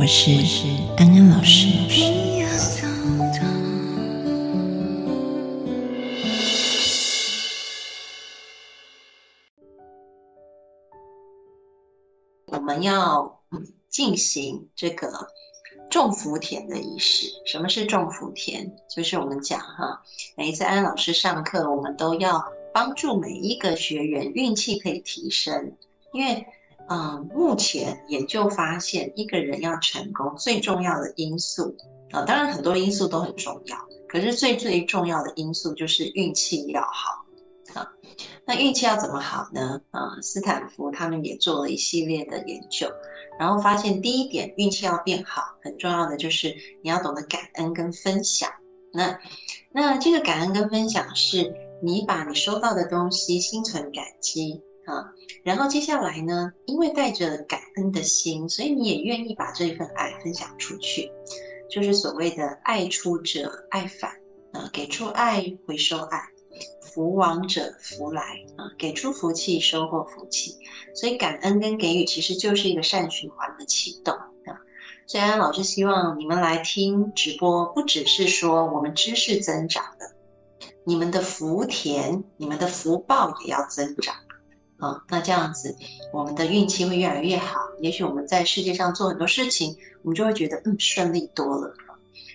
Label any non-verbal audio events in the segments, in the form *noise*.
我是安安老师。我们要进行这个种福田的仪式。什么是种福田？就是我们讲哈，每一次安安老师上课，我们都要帮助每一个学员运气可以提升，因为。嗯，目前研究发现，一个人要成功最重要的因素啊，当然很多因素都很重要，可是最最重要的因素就是运气要好啊。那运气要怎么好呢？啊，斯坦福他们也做了一系列的研究，然后发现第一点，运气要变好，很重要的就是你要懂得感恩跟分享。那那这个感恩跟分享是，你把你收到的东西心存感激。啊，然后接下来呢？因为带着感恩的心，所以你也愿意把这份爱分享出去，就是所谓的爱出者爱返啊，给出爱回收爱，福往者福来啊，给出福气收获福气，所以感恩跟给予其实就是一个善循环的启动啊。所以安老师希望你们来听直播，不只是说我们知识增长了，你们的福田、你们的福报也要增长。啊，那这样子，我们的运气会越来越好。也许我们在世界上做很多事情，我们就会觉得嗯顺利多了。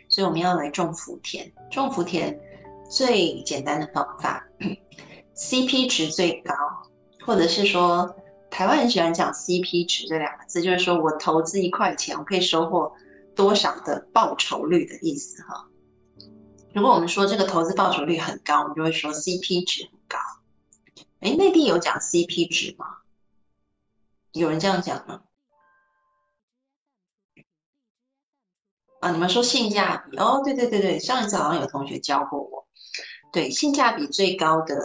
所以我们要来种福田，种福田最简单的方法，*clears throat* CP 值最高，或者是说台湾很喜欢讲 CP 值这两个字，就是说我投资一块钱，我可以收获多少的报酬率的意思哈。如果我们说这个投资报酬率很高，我们就会说 CP 值。哎，内地有讲 CP 值吗？有人这样讲吗？啊，你们说性价比哦，对对对对，上一次好像有同学教过我，对，性价比最高的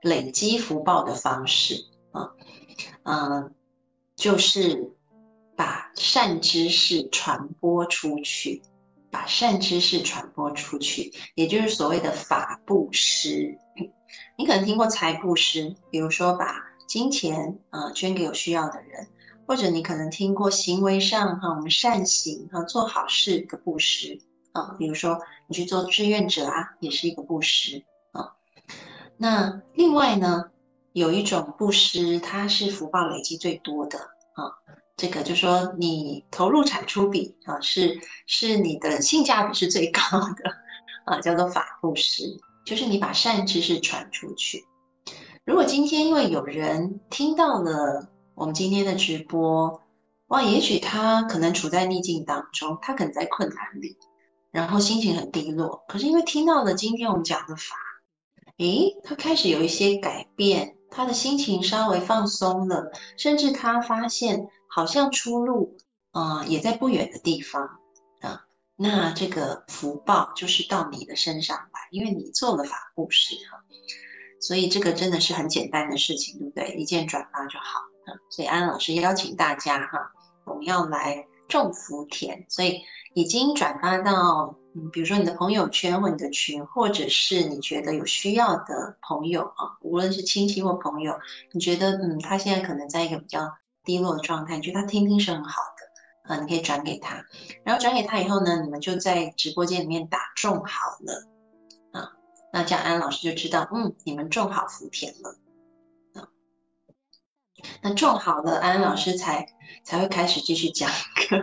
累积福报的方式啊，嗯，就是把善知识传播出去，把善知识传播出去，也就是所谓的法布施。你可能听过财布施，比如说把金钱啊捐给有需要的人，或者你可能听过行为上哈，我们善行哈，做好事的布施啊，比如说你去做志愿者啊，也是一个布施啊。那另外呢，有一种布施，它是福报累积最多的啊，这个就说你投入产出比啊，是是你的性价比是最高的啊，叫做法布施。就是你把善知识传出去。如果今天因为有人听到了我们今天的直播，哇，也许他可能处在逆境当中，他可能在困难里，然后心情很低落。可是因为听到了今天我们讲的法，诶，他开始有一些改变，他的心情稍微放松了，甚至他发现好像出路啊也在不远的地方。那这个福报就是到你的身上来，因为你做了法布施哈，所以这个真的是很简单的事情，对不对？一键转发就好。所以安老师邀请大家哈，我们要来种福田，所以已经转发到嗯，比如说你的朋友圈或你的群，或者是你觉得有需要的朋友啊，无论是亲戚或朋友，你觉得嗯，他现在可能在一个比较低落的状态，你觉得他听听是很好。啊，你可以转给他，然后转给他以后呢，你们就在直播间里面打种好了啊，那这样安老师就知道，嗯，你们种好福田了啊。那种好了，安安老师才才会开始继续讲课，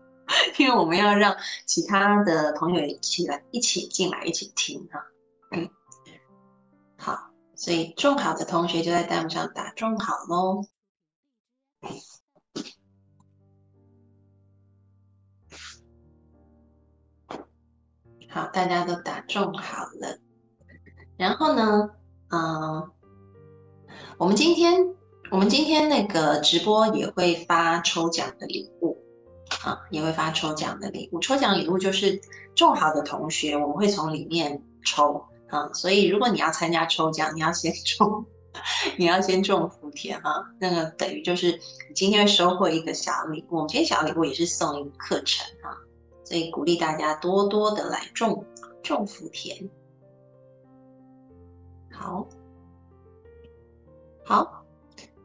*laughs* 因为我们要让其他的朋友一起来，一起进来，一起听哈。嗯，好，所以种好的同学就在弹幕上打种好喽。好，大家都打中好了。然后呢，嗯，我们今天我们今天那个直播也会发抽奖的礼物。啊，也会发抽奖的礼物。抽奖礼物就是中好的同学，我们会从里面抽啊。所以如果你要参加抽奖，你要先中，*laughs* 你要先种福田啊。那个等于就是你今天收获一个小礼物。我们今天小礼物也是送一个课程啊，所以鼓励大家多多的来种种福田。好，好。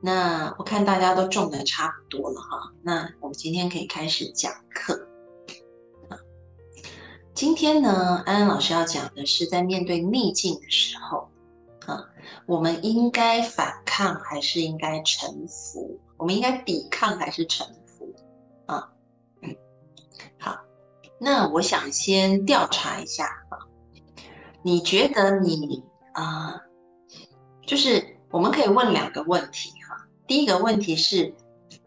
那我看大家都种的差不多了哈，那我们今天可以开始讲课。今天呢，安安老师要讲的是在面对逆境的时候，啊，我们应该反抗还是应该臣服？我们应该抵抗还是臣那我想先调查一下啊，你觉得你啊，就是我们可以问两个问题哈。第一个问题是，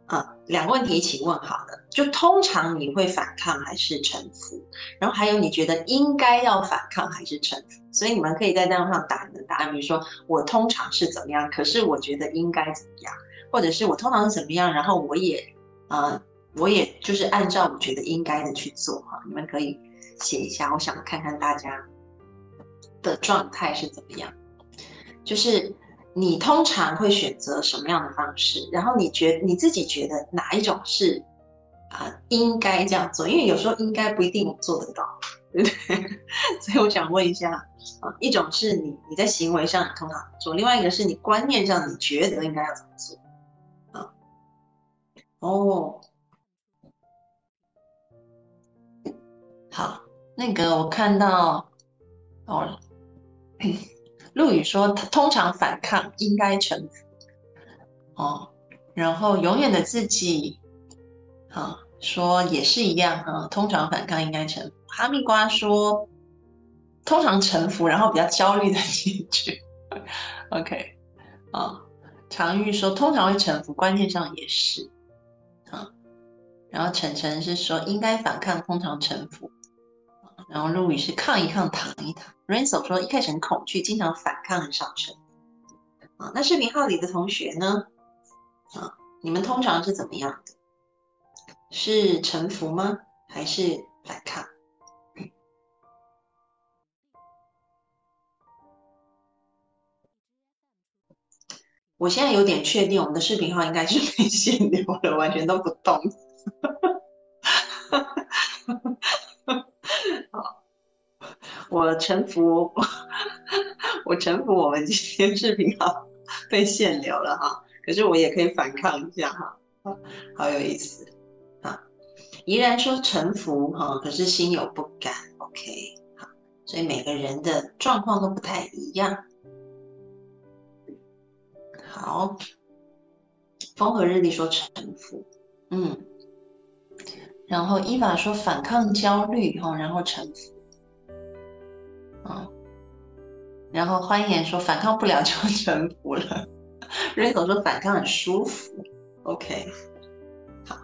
啊，两个问题一起问好了。就通常你会反抗还是臣服？然后还有你觉得应该要反抗还是臣服？所以你们可以在弹幕上打你的答案，比如说我通常是怎么样，可是我觉得应该怎么样，或者是我通常是怎么样，然后我也，啊，我也就是按照我觉得应该的去做哈。你们可以写一下，我想看看大家的状态是怎么样，就是。你通常会选择什么样的方式？然后你觉你自己觉得哪一种是啊应该这样做？因为有时候应该不一定做得到，对不对？*laughs* 所以我想问一下啊，一种是你你在行为上通常做，另外一个是你观念上你觉得应该要怎么做啊？哦，好，那个我看到哦。*clears throat* 陆羽说：“他通常反抗，应该臣服。”哦，然后永远的自己，啊，说也是一样哈。通常反抗，应该臣服。哈密瓜说：“通常臣服，然后比较焦虑的结局。*laughs* ”OK，啊，常玉说：“通常会臣服，观念上也是。”啊，然后晨晨是说：“应该反抗，通常臣服。”然后陆羽是抗一抗，躺一躺。Ransom 说一开始很恐惧，经常反抗，很少臣啊，那视频号里的同学呢？啊，你们通常是怎么样的？是臣服吗？还是反抗？我现在有点确定，我们的视频号应该是被限流了，完全都不动。*laughs* 我臣服，*laughs* 我臣服。我们今天视频哈被限流了哈，可是我也可以反抗一下哈，好有意思啊！依然说臣服哈，可是心有不甘。OK，好，所以每个人的状况都不太一样。好，风和日丽说臣服，嗯，然后伊娃说反抗焦虑哈，然后臣服。嗯，然后欢颜说反抗不了就臣服了，*laughs* 瑞总说反抗很舒服，OK，好。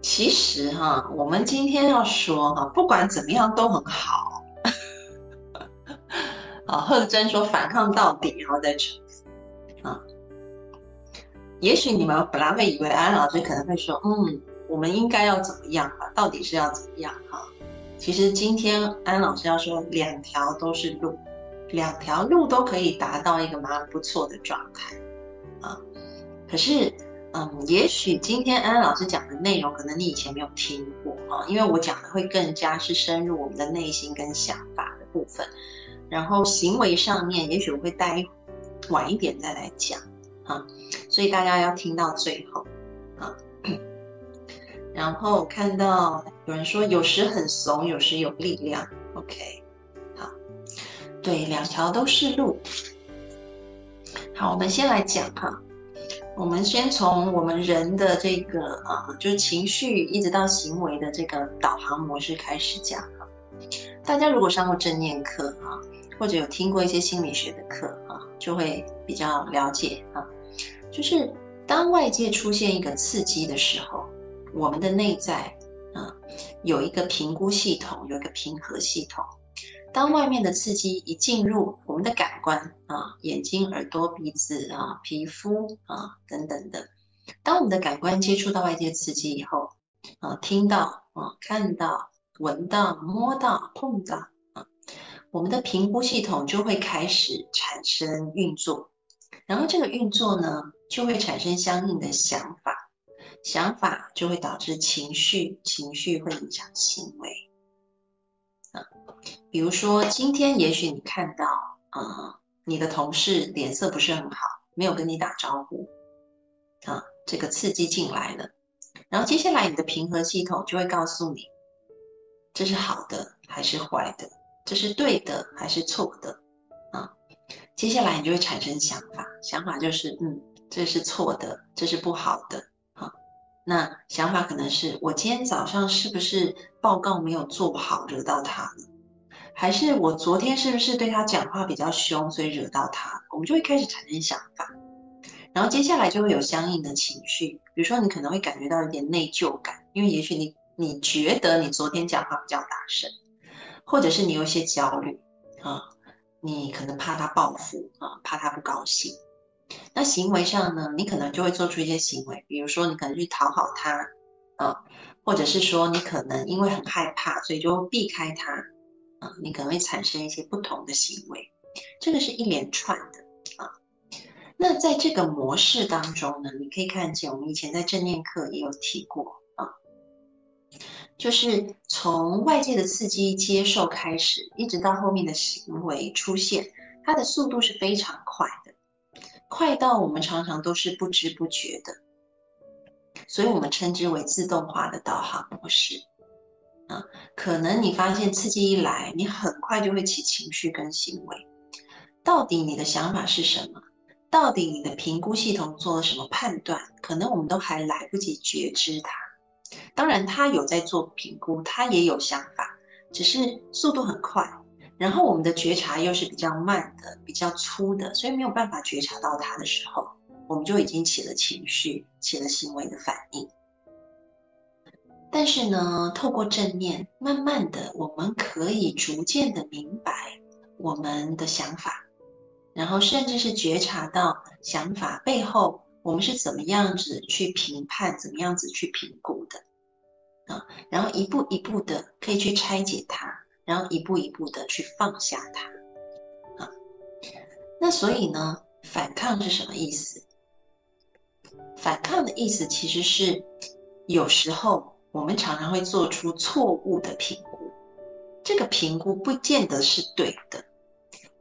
其实哈，我们今天要说哈，不管怎么样都很好。啊，贺真说反抗到底，然后再臣服。啊，也许你们本来会以为安老师可能会说，嗯，我们应该要怎么样啊？到底是要怎么样哈？其实今天安老师要说，两条都是路，两条路都可以达到一个蛮不错的状态啊。可是，嗯，也许今天安老师讲的内容，可能你以前没有听过啊，因为我讲的会更加是深入我们的内心跟想法的部分，然后行为上面，也许我会待晚一点再来讲啊，所以大家要听到最后啊。*coughs* 然后看到有人说，有时很怂，有时有力量。OK，好，对，两条都是路。好，我们先来讲哈，我们先从我们人的这个啊，就是情绪一直到行为的这个导航模式开始讲哈。大家如果上过正念课啊，或者有听过一些心理学的课啊，就会比较了解啊，就是当外界出现一个刺激的时候。我们的内在，有一个评估系统，有一个平和系统。当外面的刺激一进入我们的感官啊，眼睛、耳朵、鼻子啊、皮肤啊等等的，当我们的感官接触到外界刺激以后，啊，听到啊，看到、闻到、摸到、碰到啊，我们的评估系统就会开始产生运作，然后这个运作呢，就会产生相应的想法，想法就会导致情绪，情绪会影响行为。啊，比如说今天也许你看到啊，你的同事脸色不是很好，没有跟你打招呼，啊，这个刺激进来了。然后接下来，你的平和系统就会告诉你，这是好的还是坏的，这是对的还是错的啊？接下来你就会产生想法，想法就是，嗯，这是错的，这是不好的，那想法可能是我今天早上是不是报告没有做好，惹到他了？还是我昨天是不是对他讲话比较凶，所以惹到他？我们就会开始产生想法。然后接下来就会有相应的情绪，比如说你可能会感觉到一点内疚感，因为也许你你觉得你昨天讲话比较大声，或者是你有些焦虑啊，你可能怕他报复啊，怕他不高兴。那行为上呢，你可能就会做出一些行为，比如说你可能去讨好他啊，或者是说你可能因为很害怕，所以就避开他啊，你可能会产生一些不同的行为，这个是一连串的啊。那在这个模式当中呢，你可以看见，我们以前在正念课也有提过啊，就是从外界的刺激接受开始，一直到后面的行为出现，它的速度是非常快的，快到我们常常都是不知不觉的，所以我们称之为自动化的导航模式啊。可能你发现刺激一来，你很快就会起情绪跟行为，到底你的想法是什么？到底你的评估系统做了什么判断？可能我们都还来不及觉知它。当然，他有在做评估，他也有想法，只是速度很快。然后我们的觉察又是比较慢的、比较粗的，所以没有办法觉察到它的时候，我们就已经起了情绪、起了行为的反应。但是呢，透过正念，慢慢的，我们可以逐渐的明白我们的想法。然后甚至是觉察到想法背后，我们是怎么样子去评判，怎么样子去评估的啊？然后一步一步的可以去拆解它，然后一步一步的去放下它啊。那所以呢，反抗是什么意思？反抗的意思其实是有时候我们常常会做出错误的评估，这个评估不见得是对的。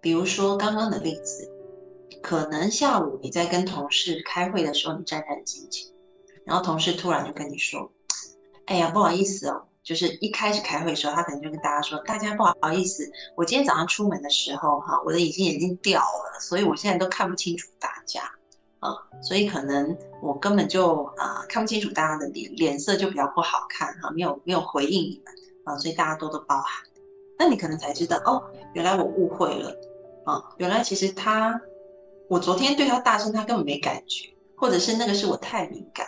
比如说刚刚的例子，可能下午你在跟同事开会的时候，你战战兢兢，然后同事突然就跟你说：“哎呀，不好意思哦，就是一开始开会的时候，他可能就跟大家说，大家不好意思，我今天早上出门的时候，哈，我的隐形眼镜掉了，所以我现在都看不清楚大家啊，所以可能我根本就啊看不清楚大家的脸，脸色就比较不好看哈，没有没有回应你们啊，所以大家多多包涵。那你可能才知道哦，原来我误会了。”啊，原来其实他，我昨天对他大声，他根本没感觉，或者是那个是我太敏感，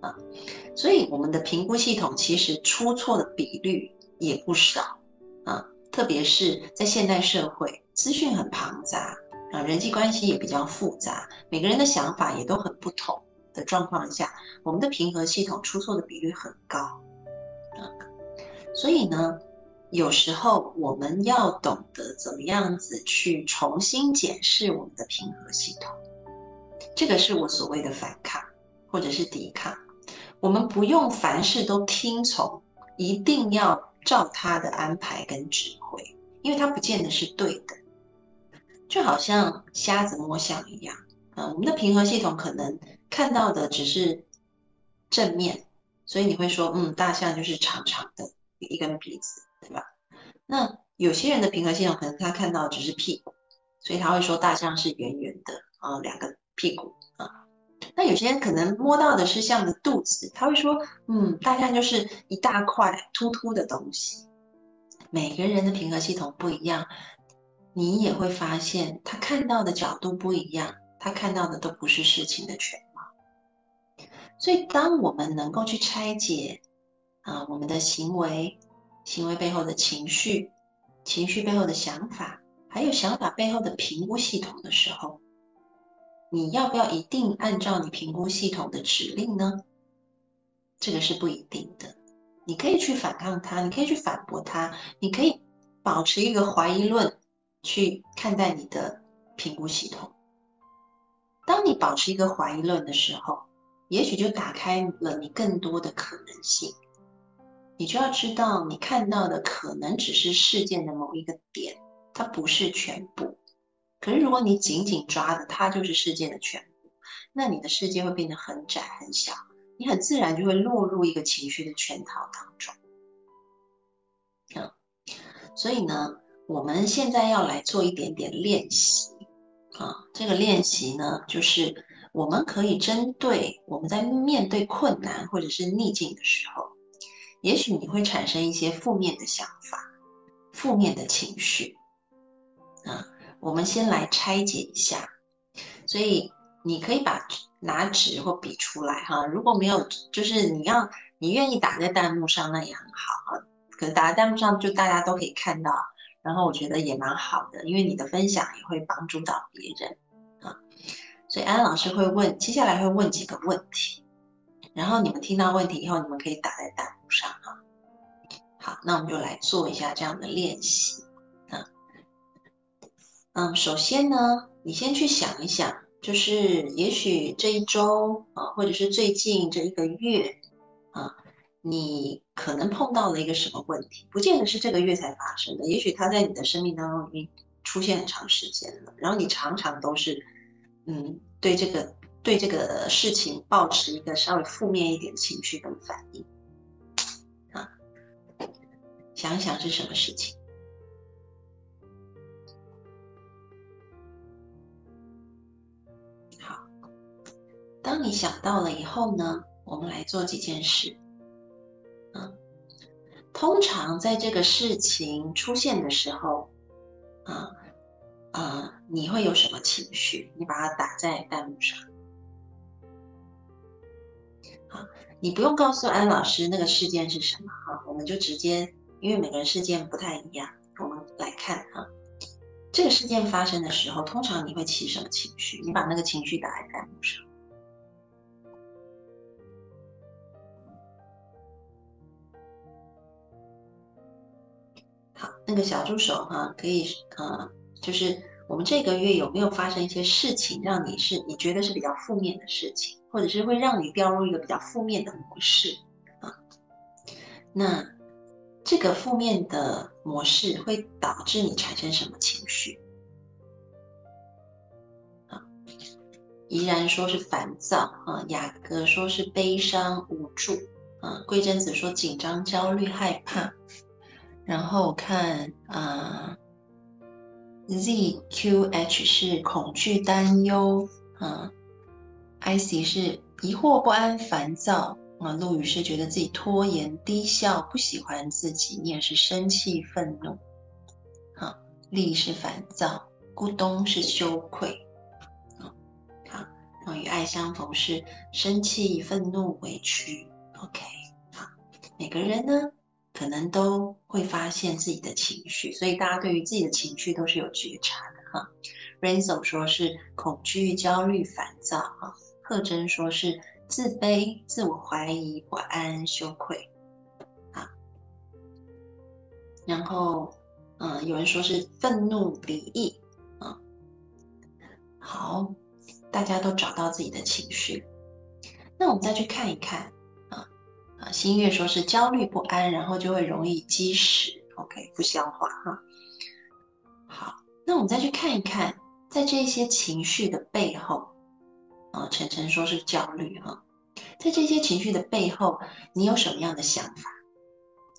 啊，所以我们的评估系统其实出错的比率也不少，啊，特别是在现代社会，资讯很庞杂，啊，人际关系也比较复杂，每个人的想法也都很不同的状况下，我们的平和系统出错的比率很高，啊，所以呢。有时候我们要懂得怎么样子去重新检视我们的平和系统，这个是我所谓的反抗或者是抵抗。我们不用凡事都听从，一定要照他的安排跟指挥，因为他不见得是对的。就好像瞎子摸象一样，啊，我们的平和系统可能看到的只是正面，所以你会说，嗯，大象就是长长的一根鼻子。对吧？那有些人的平和系统可能他看到只是屁股，所以他会说大象是圆圆的啊，两个屁股。那有些人可能摸到的是像的肚子，他会说嗯，大象就是一大块突突的东西。每个人的平和系统不一样，你也会发现他看到的角度不一样，他看到的都不是事情的全貌。所以当我们能够去拆解啊，我们的行为。行为背后的情绪，情绪背后的想法，还有想法背后的评估系统的时候，你要不要一定按照你评估系统的指令呢？这个是不一定的。你可以去反抗它，你可以去反驳它，你可以保持一个怀疑论去看待你的评估系统。当你保持一个怀疑论的时候，也许就打开了你更多的可能性。你就要知道，你看到的可能只是事件的某一个点，它不是全部。可是如果你紧紧抓的它就是世界的全部，那你的世界会变得很窄很小，你很自然就会落入一个情绪的圈套当中。嗯，所以呢，我们现在要来做一点点练习啊。这个练习呢，就是我们可以针对我们在面对困难或者是逆境的时候，也许你会产生一些负面的想法、负面的情绪。我们先来拆解一下，所以你可以把拿纸或笔出来哈。如果没有，就是你要你愿意打在弹幕上，那也很好啊。可是打在弹幕上，就大家都可以看到，然后我觉得也蛮好的，因为你的分享也会帮助到别人啊。所以安老师会问，接下来会问几个问题，然后你们听到问题以后，你们可以打在弹幕上哈。好，那我们就来做一下这样的练习。嗯，首先呢，你先去想一想，就是也许这一周啊，或者是最近这一个月啊，你可能碰到了一个什么问题？不见得是这个月才发生的，也许它在你的生命当中已经出现很长时间了。然后你常常都是，嗯，对这个对这个事情保持一个稍微负面一点的情绪跟反应 *coughs* 啊，想一想是什么事情？当你想到了以后呢，我们来做几件事。嗯，通常在这个事情出现的时候，啊啊，你会有什么情绪？你把它打在弹幕上。好，你不用告诉安老师那个事件是什么哈，我们就直接，因为每个人事件不太一样，我们来看哈，这个事件发生的时候，通常你会起什么情绪？你把那个情绪打在弹幕上。那个小助手哈，可以呃，就是我们这个月有没有发生一些事情，让你是你觉得是比较负面的事情，或者是会让你掉入一个比较负面的模式啊？那这个负面的模式会导致你产生什么情绪？啊，依然说是烦躁啊，雅阁说是悲伤无助啊，桂贞子说紧张、焦虑、害怕。然后看啊，ZQH 是恐惧、担忧啊，IC 是疑惑、不安、烦躁。啊，陆羽是觉得自己拖延、低效、不喜欢自己，你也是生气、愤怒，好，力是烦躁，咕咚是羞愧，啊，好，然后与爱相逢是生气、愤怒、委屈，OK，好，每个人呢？可能都会发现自己的情绪，所以大家对于自己的情绪都是有觉察的哈。Renzo 说是恐惧、焦虑、烦躁哈。贺真说是自卑、自我怀疑、不安、羞愧啊。然后，嗯，有人说是愤怒、离异啊。好，大家都找到自己的情绪，那我们再去看一看。啊，新月说是焦虑不安，然后就会容易积食，OK，不消化哈。好，那我们再去看一看，在这些情绪的背后，啊，晨晨说是焦虑哈，在这些情绪的背后，你有什么样的想法？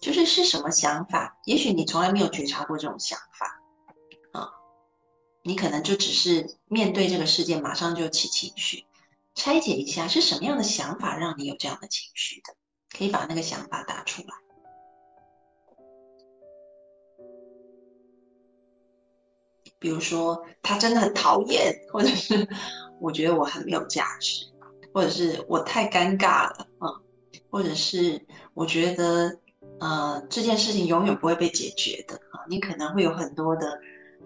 就是是什么想法？也许你从来没有觉察过这种想法，啊，你可能就只是面对这个事件，马上就起情绪。拆解一下，是什么样的想法让你有这样的情绪的？可以把那个想法打出来，比如说他真的很讨厌，或者是我觉得我很没有价值，或者是我太尴尬了啊，或者是我觉得呃这件事情永远不会被解决的啊，你可能会有很多的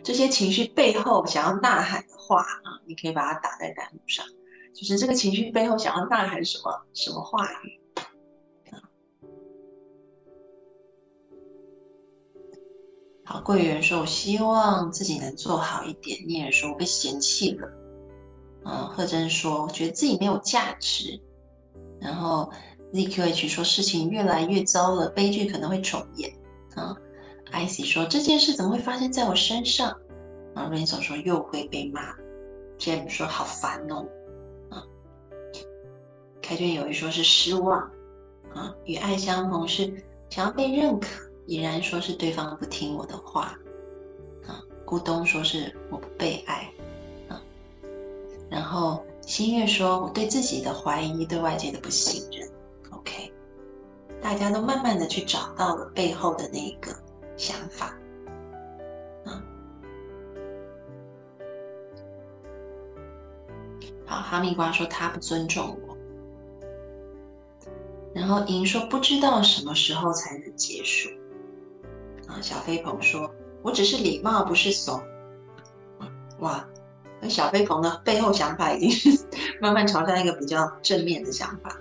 这些情绪背后想要呐喊的话啊，你可以把它打在弹幕上。就是这个情绪背后想要呐喊什么什么话语好，柜员说：“我希望自己能做好一点。”聂也说：“我被嫌弃了。”嗯，贺真说：“我觉得自己没有价值。”然后 ZQH 说：“事情越来越糟了，悲剧可能会重演。”啊，IC 说：“这件事怎么会发生在我身上？”啊 r a i n s o 说：“又会被骂。jam 说：“好烦哦。”啊开卷有一说是失望，啊，与爱相逢是想要被认可，已然说是对方不听我的话，啊，咕咚说是我不被爱，啊，然后新月说我对自己的怀疑，对外界的不信任，OK，大家都慢慢的去找到了背后的那个想法，啊，好，哈密瓜说他不尊重我。然后莹说不知道什么时候才能结束。啊，小飞鹏说，我只是礼貌，不是怂。哇，那小飞鹏的背后想法已经是慢慢朝向一个比较正面的想法。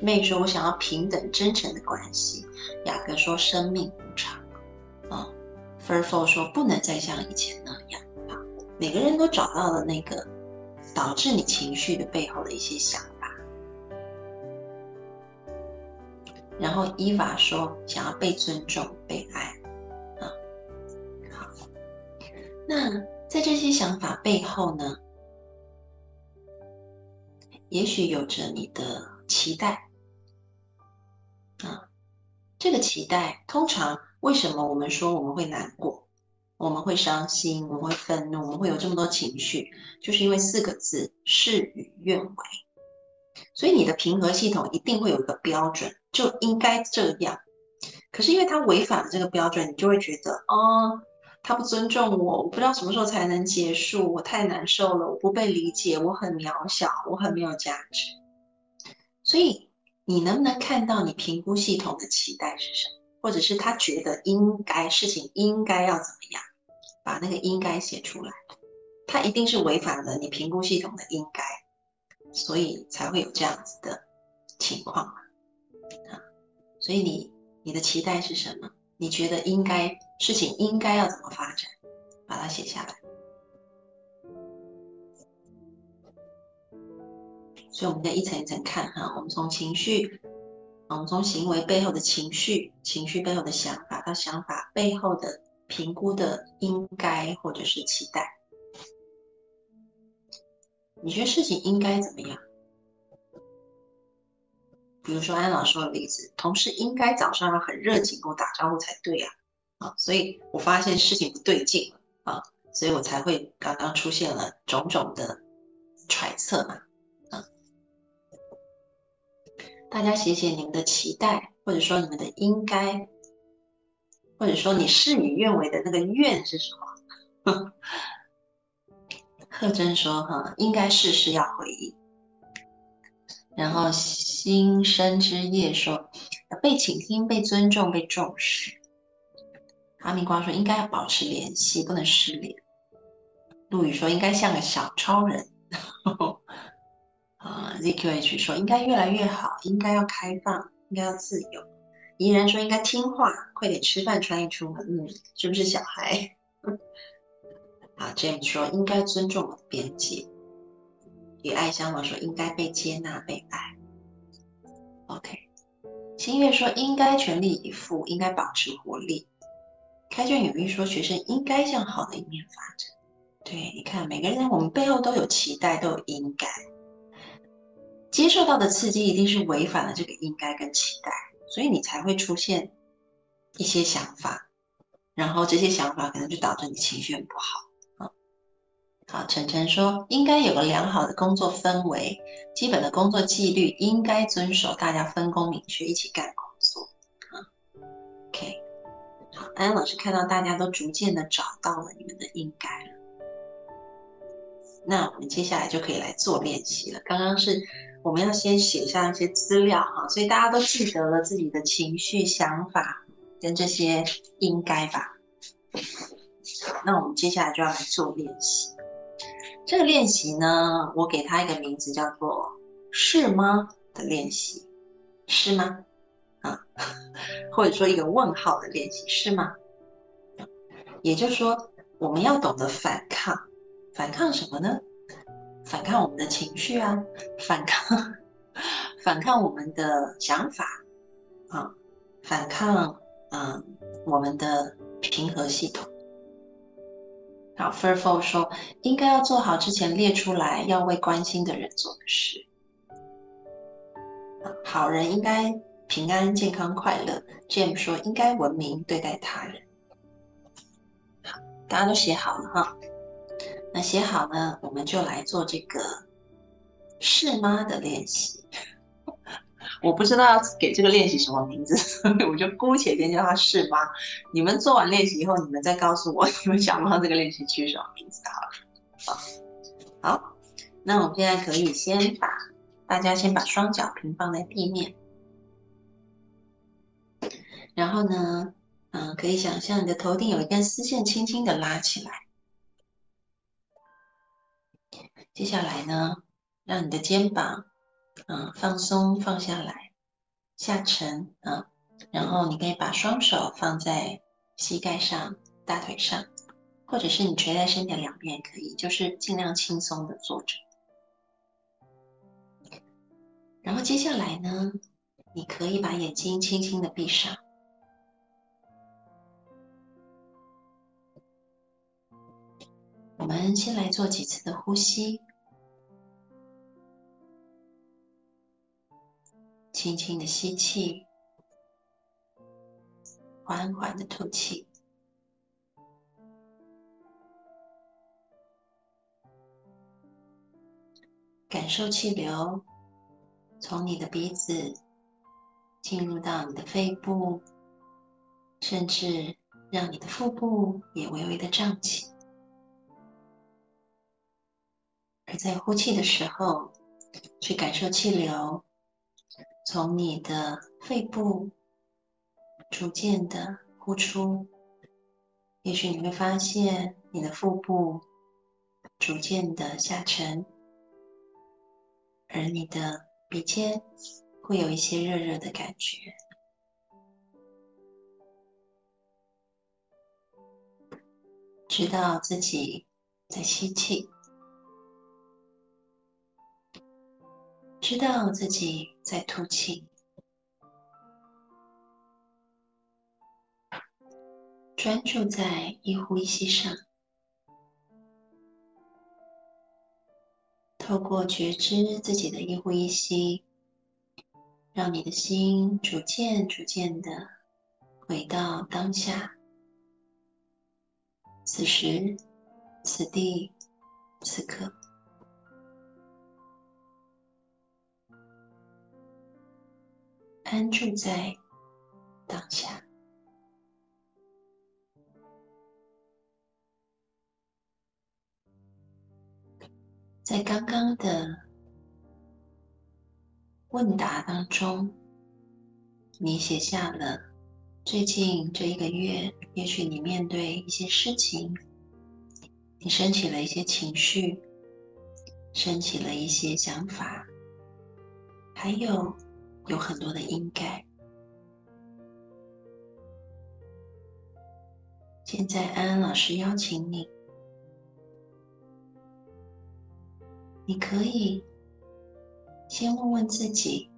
妹说，我想要平等真诚的关系。雅各说，生命无常。啊 f u r f o 说，不能再像以前那样。啊，每个人都找到了那个导致你情绪的背后的一些想法。然后伊娃说：“想要被尊重、被爱。”那在这些想法背后呢，也许有着你的期待。啊，这个期待通常为什么我们说我们会难过、我们会伤心、我们会愤怒、我们会有这么多情绪，就是因为四个字：事与愿违。所以你的平和系统一定会有一个标准。就应该这样，可是因为它违反了这个标准，你就会觉得，哦，他不尊重我，我不知道什么时候才能结束，我太难受了，我不被理解，我很渺小，我很没有价值。所以你能不能看到你评估系统的期待是什么，或者是他觉得应该事情应该要怎么样，把那个应该写出来，他一定是违反了你评估系统的应该，所以才会有这样子的情况。啊，所以你你的期待是什么？你觉得应该事情应该要怎么发展？把它写下来。所以我们在一层一层看哈，我们从情绪，我们从行为背后的情绪，情绪背后的想法，到想法背后的评估的应该或者是期待。你觉得事情应该怎么样？比如说安老说的例子，同事应该早上要很热情跟我打招呼才对呀，啊，所以我发现事情不对劲啊，所以我才会刚刚出现了种种的揣测嘛，啊，大家写写你们的期待，或者说你们的应该，或者说你事与愿违的那个愿是什么？*laughs* 贺真说哈，应该事事要回应。然后新生之夜说被倾听、被尊重、被重视。阿明瓜说应该要保持联系，不能失联。陆羽说应该像个小超人。*laughs* 啊，ZQH 说应该越来越好，应该要开放，应该要自由。怡然说应该听话，快点吃饭，穿衣出门。嗯，是不是小孩？*laughs* 啊，James 说应该尊重我的边界。与爱相往，说应该被接纳、被爱。OK，新月说应该全力以赴，应该保持活力。开卷有益说学生应该向好的一面发展。对，你看每个人，我们背后都有期待，都有应该。接受到的刺激一定是违反了这个应该跟期待，所以你才会出现一些想法，然后这些想法可能就导致你情绪很不好啊。好，晨晨说应该有个良好的工作氛围，基本的工作纪律应该遵守，大家分工明确，一起干工作。啊，OK，安安老师看到大家都逐渐的找到了你们的应该了，那我们接下来就可以来做练习了。刚刚是我们要先写下一些资料哈，所以大家都记得了自己的情绪、想法跟这些应该吧。那我们接下来就要来做练习。这个练习呢，我给它一个名字，叫做“是吗”的练习，是吗？或者说一个问号的练习，是吗？也就是说，我们要懂得反抗，反抗什么呢？反抗我们的情绪啊，反抗，反抗我们的想法啊，反抗，嗯，我们的平和系统。好 f u r f o 说，应该要做好之前列出来要为关心的人做的事。好人应该平安、健康、快乐。Jim 说，应该文明对待他人。好，大家都写好了哈。那写好呢，我们就来做这个是吗的练习。*laughs* 我不知道给这个练习什么名字，所 *laughs* 以我就姑且先叫它是吗？你们做完练习以后，你们再告诉我，*laughs* 你们想不到这个练习取什么名字好了。好，那我们现在可以先把大家先把双脚平放在地面，然后呢，嗯，可以想象你的头顶有一根丝线，轻轻的拉起来。接下来呢，让你的肩膀。嗯，放松，放下来，下沉，嗯，然后你可以把双手放在膝盖上、大腿上，或者是你垂在身体的两边也可以，就是尽量轻松的坐着。然后接下来呢，你可以把眼睛轻轻的闭上。我们先来做几次的呼吸。轻轻的吸气，缓缓的吐气，感受气流从你的鼻子进入到你的肺部，甚至让你的腹部也微微的胀起。而在呼气的时候，去感受气流。从你的肺部逐渐的呼出，也许你会发现你的腹部逐渐的下沉，而你的鼻尖会有一些热热的感觉。知道自己在吸气。知道自己在吐气，专注在一呼一吸上，透过觉知自己的一呼一吸，让你的心逐渐、逐渐的回到当下，此时此地此刻。安住在当下，在刚刚的问答当中，你写下了最近这一个月，也许你面对一些事情，你升起了一些情绪，升起了一些想法，还有。有很多的应该。现在安安老师邀请你，你可以先问问自己，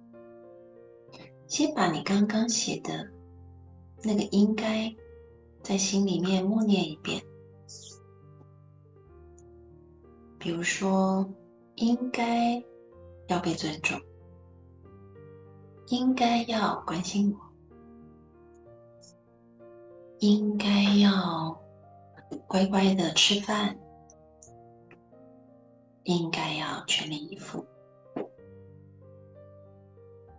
先把你刚刚写的那个应该在心里面默念一遍。比如说，应该要被尊重。应该要关心我，应该要乖乖的吃饭，应该要全力以赴。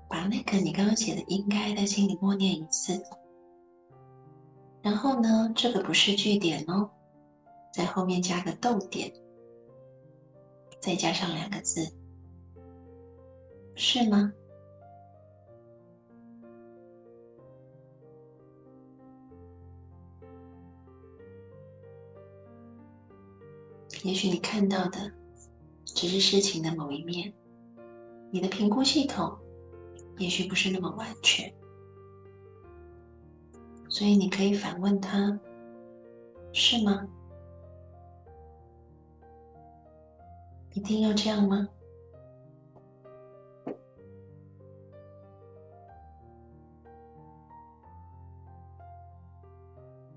把那个你刚刚写的“应该”在心里默念一次，然后呢，这个不是句点哦，在后面加个逗点，再加上两个字，是吗？也许你看到的只是事情的某一面，你的评估系统也许不是那么完全，所以你可以反问他：是吗？一定要这样吗？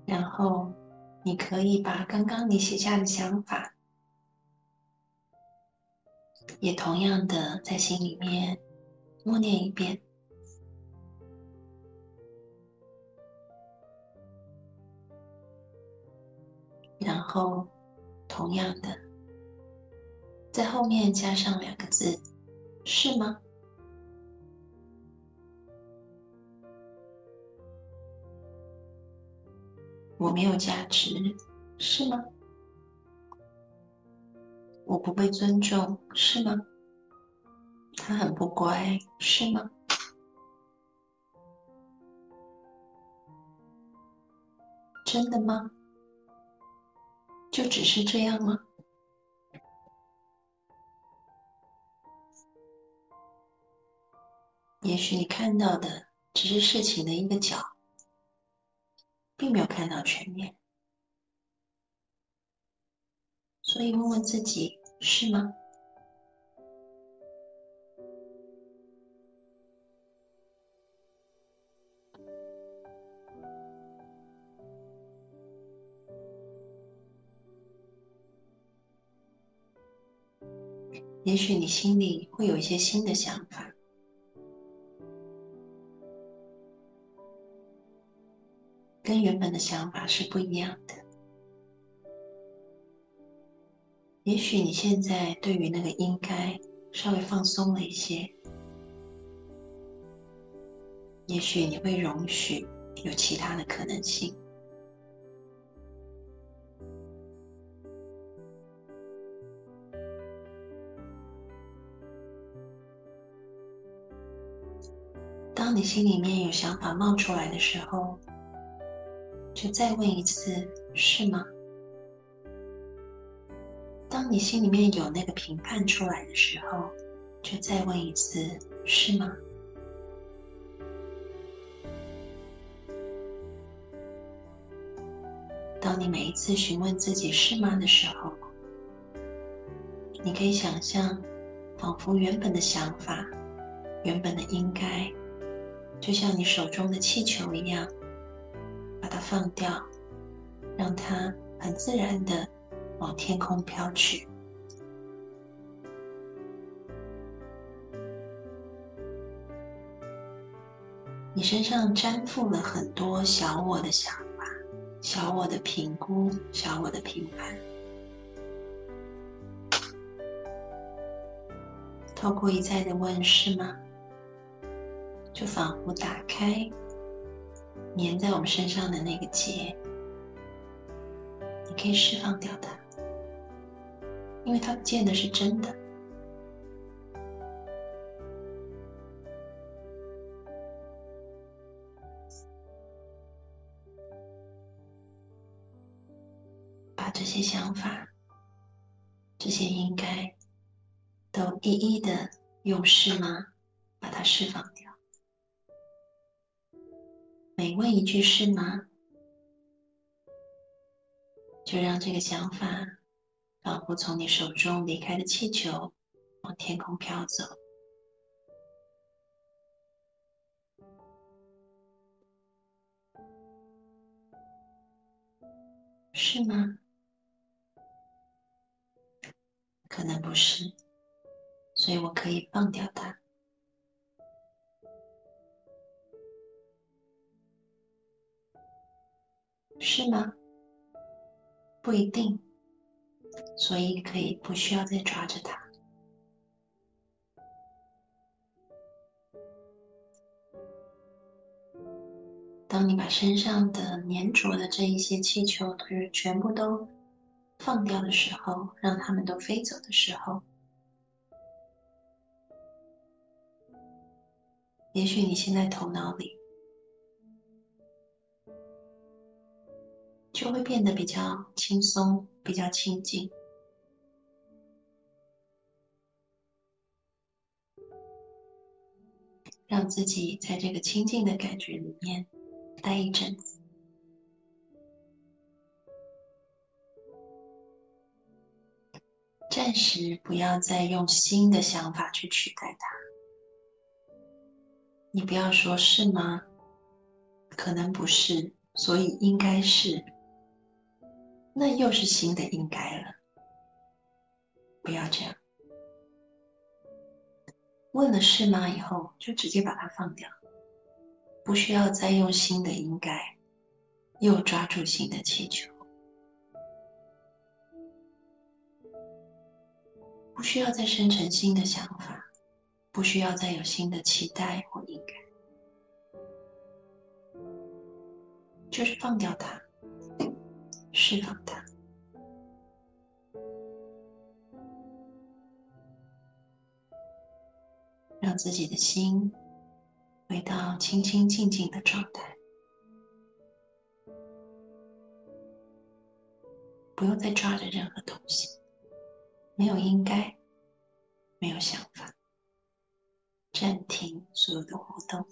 然后，你可以把刚刚你写下的想法，也同样的在心里面默念一遍，然后同样的在后面加上两个字，是吗？我没有价值，是吗？我不被尊重，是吗？他很不乖，是吗？真的吗？就只是这样吗？也许你看到的只是事情的一个角。并没有看到全面，所以问问自己是吗？也许你心里会有一些新的想法。跟原本的想法是不一样的。也许你现在对于那个应该稍微放松了一些，也许你会容许有其他的可能性。当你心里面有想法冒出来的时候，就再问一次，是吗？当你心里面有那个评判出来的时候，就再问一次，是吗？当你每一次询问自己是吗的时候，你可以想象，仿佛原本的想法、原本的应该，就像你手中的气球一样。把它放掉，让它很自然的往天空飘去。你身上粘附了很多小我的想法、小我的评估、小我的评判。透过一再的问是吗，就仿佛打开。粘在我们身上的那个结，你可以释放掉它，因为它不见得是真的。把这些想法、这些应该，都一一的用是吗，把它释放掉。每问一句是吗？就让这个想法仿佛从你手中离开的气球，往天空飘走。是吗？可能不是，所以我可以放掉它。是吗？不一定，所以可以不需要再抓着它。当你把身上的粘着的这一些气球，就是全部都放掉的时候，让它们都飞走的时候，也许你现在头脑里。就会变得比较轻松，比较清静。让自己在这个清静的感觉里面待一阵子。暂时不要再用新的想法去取代它。你不要说是吗？可能不是，所以应该是。那又是新的应该了。不要这样。问了是吗？以后就直接把它放掉，不需要再用新的应该，又抓住新的气球。不需要再生成新的想法，不需要再有新的期待或应该，就是放掉它，释放它，让自己的心回到清清静静的状态，不用再抓着任何东西。没有应该，没有想法，暂停所有的活动，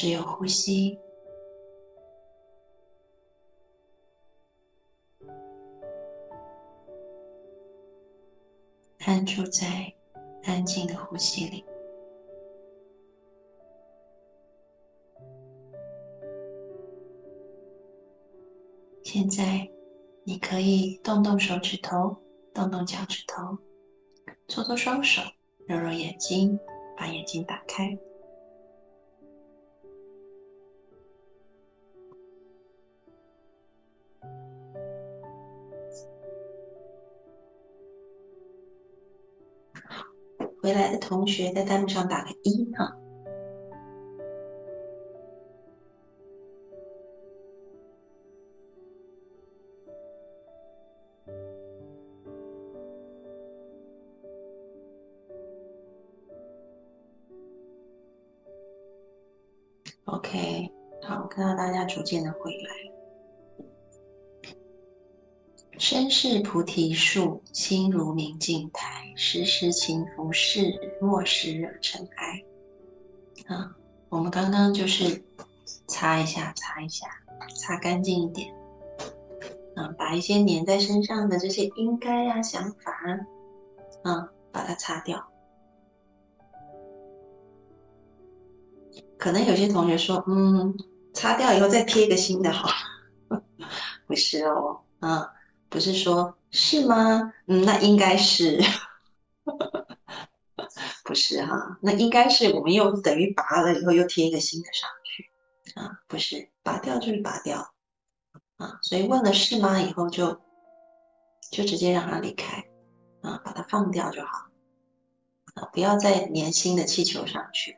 只有呼吸，安住在安静的呼吸里。现在，你可以动动手指头，动动脚趾头，搓搓双手，揉揉眼睛，把眼睛打开。回来的同学在弹幕上打个一哈。OK，好，看到大家逐渐的回来。身是菩提树，心如明镜台，时时勤拂拭，莫使惹尘埃。啊，我们刚刚就是擦一下，擦一下，擦干净一点。啊，把一些粘在身上的这些应该呀、想法，啊，把它擦掉。可能有些同学说，嗯，擦掉以后再贴一个新的好，*laughs* 不是哦，啊，不是说是吗？嗯，那应该是，不是哈？那应该是我们又等于拔了以后又贴一个新的上去，啊，不是，拔掉就是拔掉，啊，所以问了是吗？以后就就直接让它离开，啊，把它放掉就好，啊，不要再粘新的气球上去。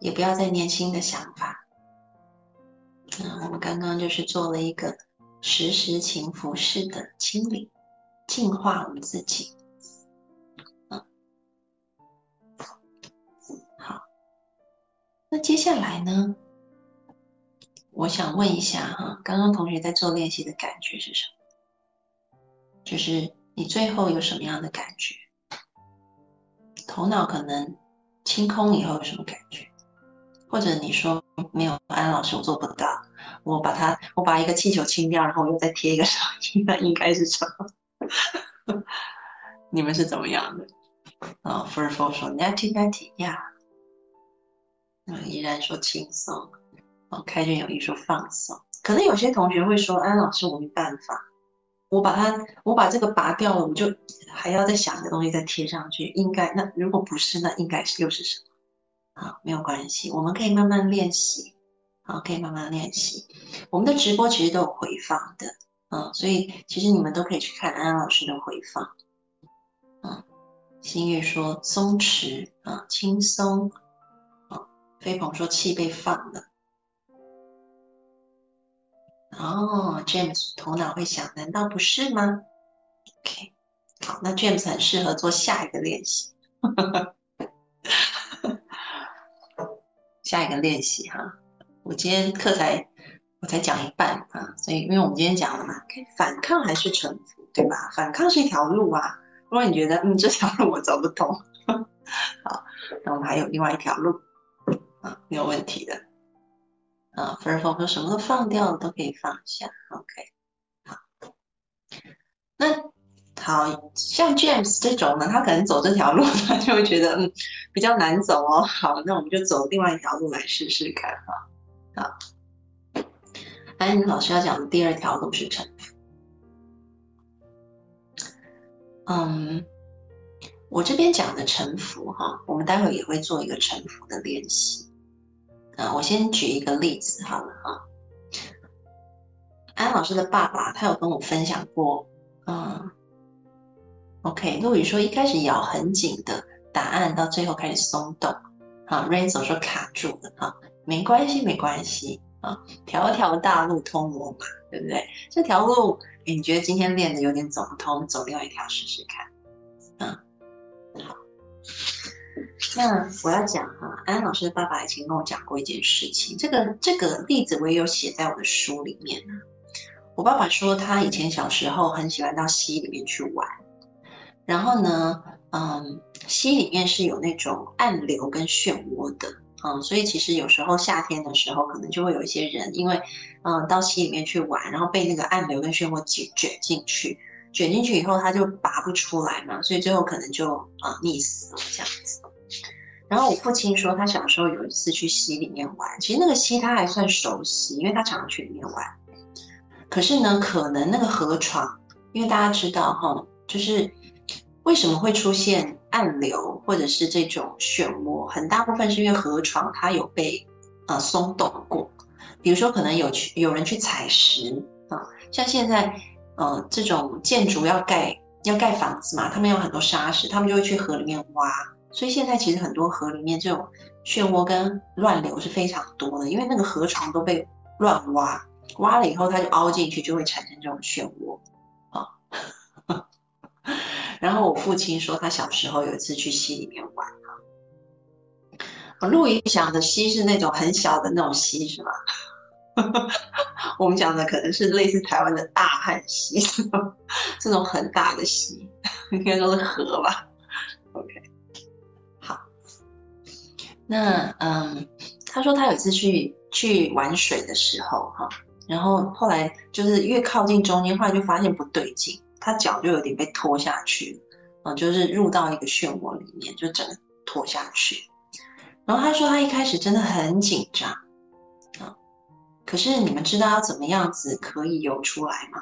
也不要再念新的想法。那我们刚刚就是做了一个实时勤拂拭的清理、净化我们自己。嗯，好。那接下来呢？我想问一下哈，刚刚同学在做练习的感觉是什么？就是你最后有什么样的感觉？头脑可能清空以后有什么感觉？或者你说没有安老师，我做不到。我把它，我把一个气球清掉，然后我又再贴一个上去，那应该是什么？*laughs* 你们是怎么样的？啊 f u r f o r 说 natty natty 呀，嗯，依然说轻松。哦，开卷有益说放松。可能有些同学会说，安老师，我没办法，我把它，我把这个拔掉了，我就还要再想一个东西再贴上去。应该，那如果不是，那应该是又是什么？好，没有关系，我们可以慢慢练习。好，可以慢慢练习。我们的直播其实都有回放的，嗯，所以其实你们都可以去看安安老师的回放。嗯，新月说松弛啊，轻松。啊，飞鹏说气被放了。哦，James 头脑会想，难道不是吗？OK，好，那 James 很适合做下一个练习。*laughs* 下一个练习哈，我今天课才我才讲一半啊，所以因为我们今天讲了嘛，可以反抗还是臣服，对吧？反抗是一条路啊。如果你觉得嗯这条路我走不通，*laughs* 好，那我们还有另外一条路啊，没有问题的。啊，芬儿峰说什么都放掉了都可以放下，OK。好，那好像 James 这种呢，他可能走这条路，*laughs* 他就会觉得嗯比较难走哦。好，那我们就走另外一条路来试试看哈。好。安妮老师要讲的第二条路是臣服。嗯，我这边讲的臣服哈，我们待会也会做一个臣服的练习。啊，我先举一个例子好了哈。安老师的爸爸他有跟我分享过，嗯，OK，陆宇说一开始咬很紧的答案，到最后开始松动。好，Renzo 说卡住了，哈，没关系，没关系。啊，条条大路通罗马，对不对？这条路你觉得今天练的有点走不通，走另外一条试试看。嗯，好。那我要讲哈，安老师的爸爸以前跟我讲过一件事情，这个这个例子我也有写在我的书里面呢。我爸爸说他以前小时候很喜欢到溪里面去玩，然后呢，嗯，溪里面是有那种暗流跟漩涡的。嗯，所以其实有时候夏天的时候，可能就会有一些人，因为嗯到溪里面去玩，然后被那个暗流跟漩涡卷卷进去，卷进去以后他就拔不出来嘛，所以最后可能就啊溺死了这样子。然后我父亲说，他小时候有一次去溪里面玩，其实那个溪他还算熟悉，因为他常常去里面玩。可是呢，可能那个河床，因为大家知道哈，就是为什么会出现？暗流或者是这种漩涡，很大部分是因为河床它有被呃松动过，比如说可能有去有人去采石啊，像现在呃这种建筑要盖要盖房子嘛，他们有很多沙石，他们就会去河里面挖，所以现在其实很多河里面这种漩涡跟乱流是非常多的，因为那个河床都被乱挖，挖了以后它就凹进去，就会产生这种漩涡啊。然后我父亲说，他小时候有一次去溪里面玩啊。陆一想的溪是那种很小的那种溪，是吗？我们讲的可能是类似台湾的大汉溪，*laughs* 这种很大的溪，应该说是河吧？OK，好。那嗯，他说他有一次去去玩水的时候哈，然后后来就是越靠近中间，后来就发现不对劲。他脚就有点被拖下去，嗯，就是入到一个漩涡里面，就整个拖下去。然后他说他一开始真的很紧张，啊，可是你们知道要怎么样子可以游出来吗？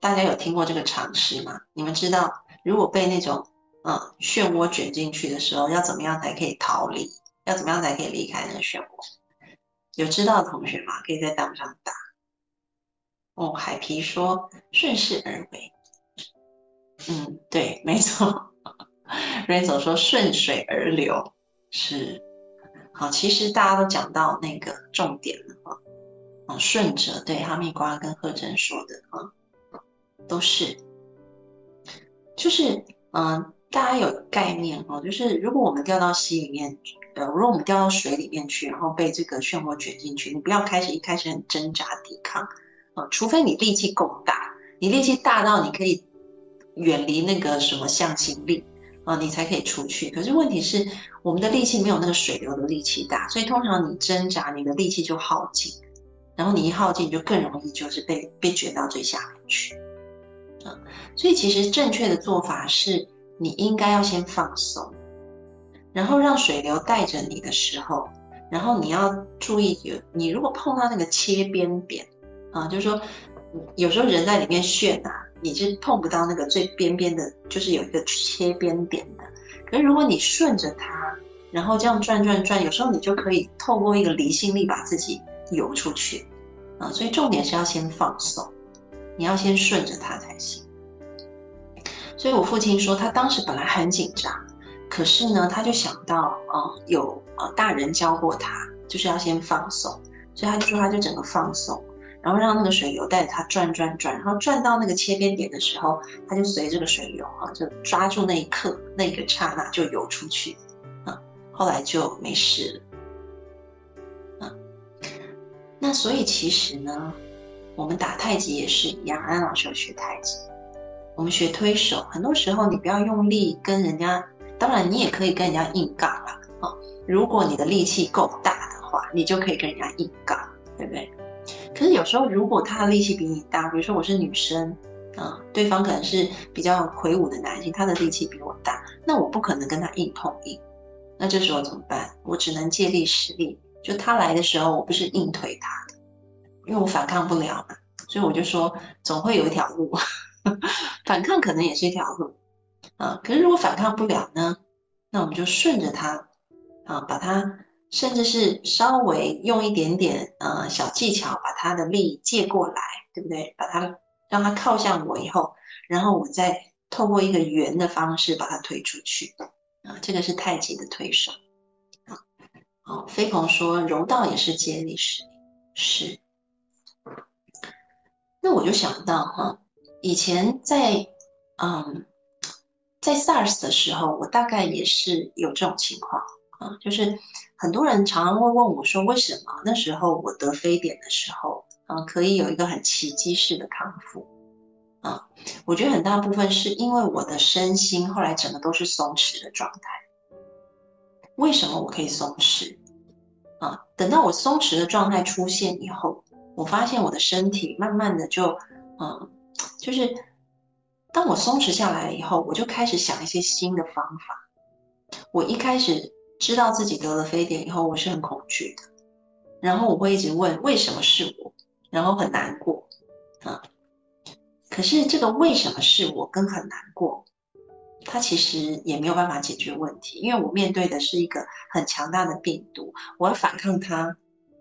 大家有听过这个常识吗？你们知道如果被那种嗯漩涡卷进去的时候，要怎么样才可以逃离？要怎么样才可以离开那个漩涡？有知道的同学吗？可以在弹幕上打。哦，海皮说顺势而为，嗯，对，没错。瑞总说顺水而流，是好。其实大家都讲到那个重点了啊，啊，顺着，对，哈密瓜跟贺珍说的啊，都是，就是嗯，大家有概念哦，就是如果我们掉到溪里面，呃，如果我们掉到水里面去，然后被这个漩涡卷进去，你不要开始一开始很挣扎抵抗。啊，除非你力气够大，你力气大到你可以远离那个什么向心力啊，你才可以出去。可是问题是，我们的力气没有那个水流的力气大，所以通常你挣扎，你的力气就耗尽，然后你一耗尽，就更容易就是被被卷到最下面去。啊，所以其实正确的做法是，你应该要先放松，然后让水流带着你的时候，然后你要注意，有你如果碰到那个切边边。啊，就是说，有时候人在里面炫啊，你是碰不到那个最边边的，就是有一个切边点的。可是如果你顺着它，然后这样转转转，有时候你就可以透过一个离心力把自己游出去。啊，所以重点是要先放松，你要先顺着它才行。所以我父亲说，他当时本来很紧张，可是呢，他就想到，啊，有呃大人教过他，就是要先放松，所以他就说他就整个放松。然后让那个水流带着它转转转，然后转到那个切边点的时候，它就随这个水流啊，就抓住那一刻那一个刹那就游出去，啊，后来就没事了，啊，那所以其实呢，我们打太极也是一样，安老师有学太极，我们学推手，很多时候你不要用力跟人家，当然你也可以跟人家硬杠啦。哦，如果你的力气够大的话，你就可以跟人家硬杠，对不对？可是有时候如果他的力气比你大，比如说我是女生，啊，对方可能是比较魁梧的男性，他的力气比我大，那我不可能跟他硬碰硬，那这时候怎么办？我只能借力使力。就他来的时候，我不是硬推他的，因为我反抗不了嘛，所以我就说总会有一条路，*laughs* 反抗可能也是一条路啊。可是如果反抗不了呢，那我们就顺着他啊，把他甚至是稍微用一点点呃小技巧，把他的力借过来，对不对？把他让他靠向我以后，然后我再透过一个圆的方式把他推出去啊。这个是太极的推手。哦，飞鹏说柔道也是接力使力，是。那我就想到哈，以前在嗯在 SARS 的时候，我大概也是有这种情况啊，就是很多人常常会问我说，为什么那时候我得非典的时候啊，可以有一个很奇迹式的康复啊？我觉得很大部分是因为我的身心后来整个都是松弛的状态。为什么我可以松弛？啊，等到我松弛的状态出现以后，我发现我的身体慢慢的就，嗯，就是当我松弛下来了以后，我就开始想一些新的方法。我一开始知道自己得了非典以后，我是很恐惧的，然后我会一直问为什么是我，然后很难过，啊，可是这个为什么是我跟很难过。它其实也没有办法解决问题，因为我面对的是一个很强大的病毒，我要反抗它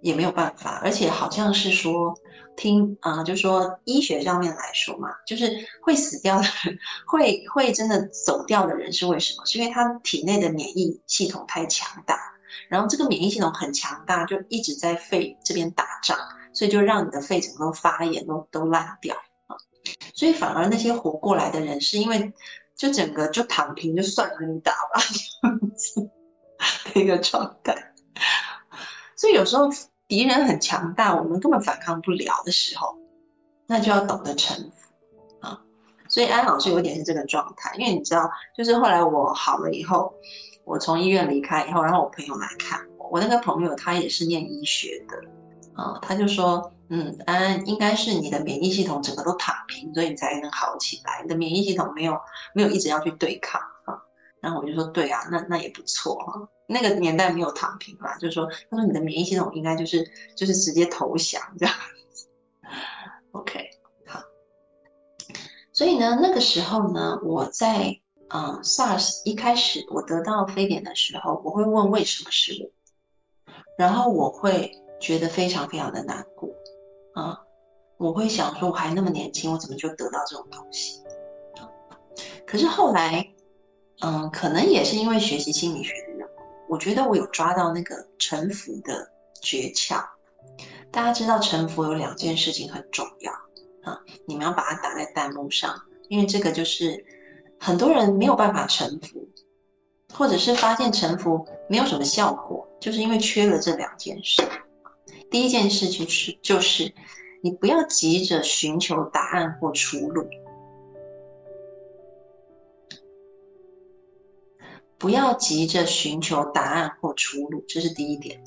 也没有办法，而且好像是说听啊，就说医学上面来说嘛，就是会死掉的人，会会真的走掉的人是为什么？是因为他体内的免疫系统太强大，然后这个免疫系统很强大，就一直在肺这边打仗，所以就让你的肺整个发炎都都烂掉啊，所以反而那些活过来的人是因为。就整个就躺平就算了，你打吧，*laughs* 这样子的一个状态。所以有时候敌人很强大，我们根本反抗不了的时候，那就要懂得臣服啊。所以安老师有点是这个状态，因为你知道，就是后来我好了以后，我从医院离开以后，然后我朋友来看我，我那个朋友他也是念医学的啊，他就说。嗯，安应该是你的免疫系统整个都躺平，所以你才能好起来。你的免疫系统没有没有一直要去对抗。然后我就说，对啊，那那也不错哈。那个年代没有躺平嘛，就是说，他说你的免疫系统应该就是就是直接投降这样。OK，好。所以呢，那个时候呢，我在嗯 SARS 一开始我得到非典的时候，我会问为什么是我，然后我会觉得非常非常的难过。啊，我会想说，我还那么年轻，我怎么就得到这种东西？可是后来，嗯，可能也是因为学习心理学的缘故，我觉得我有抓到那个臣服的诀窍。大家知道臣服有两件事情很重要啊，你们要把它打在弹幕上，因为这个就是很多人没有办法臣服，或者是发现臣服没有什么效果，就是因为缺了这两件事。第一件事情是，就是你不要急着寻求答案或出路，不要急着寻求答案或出路，这是第一点。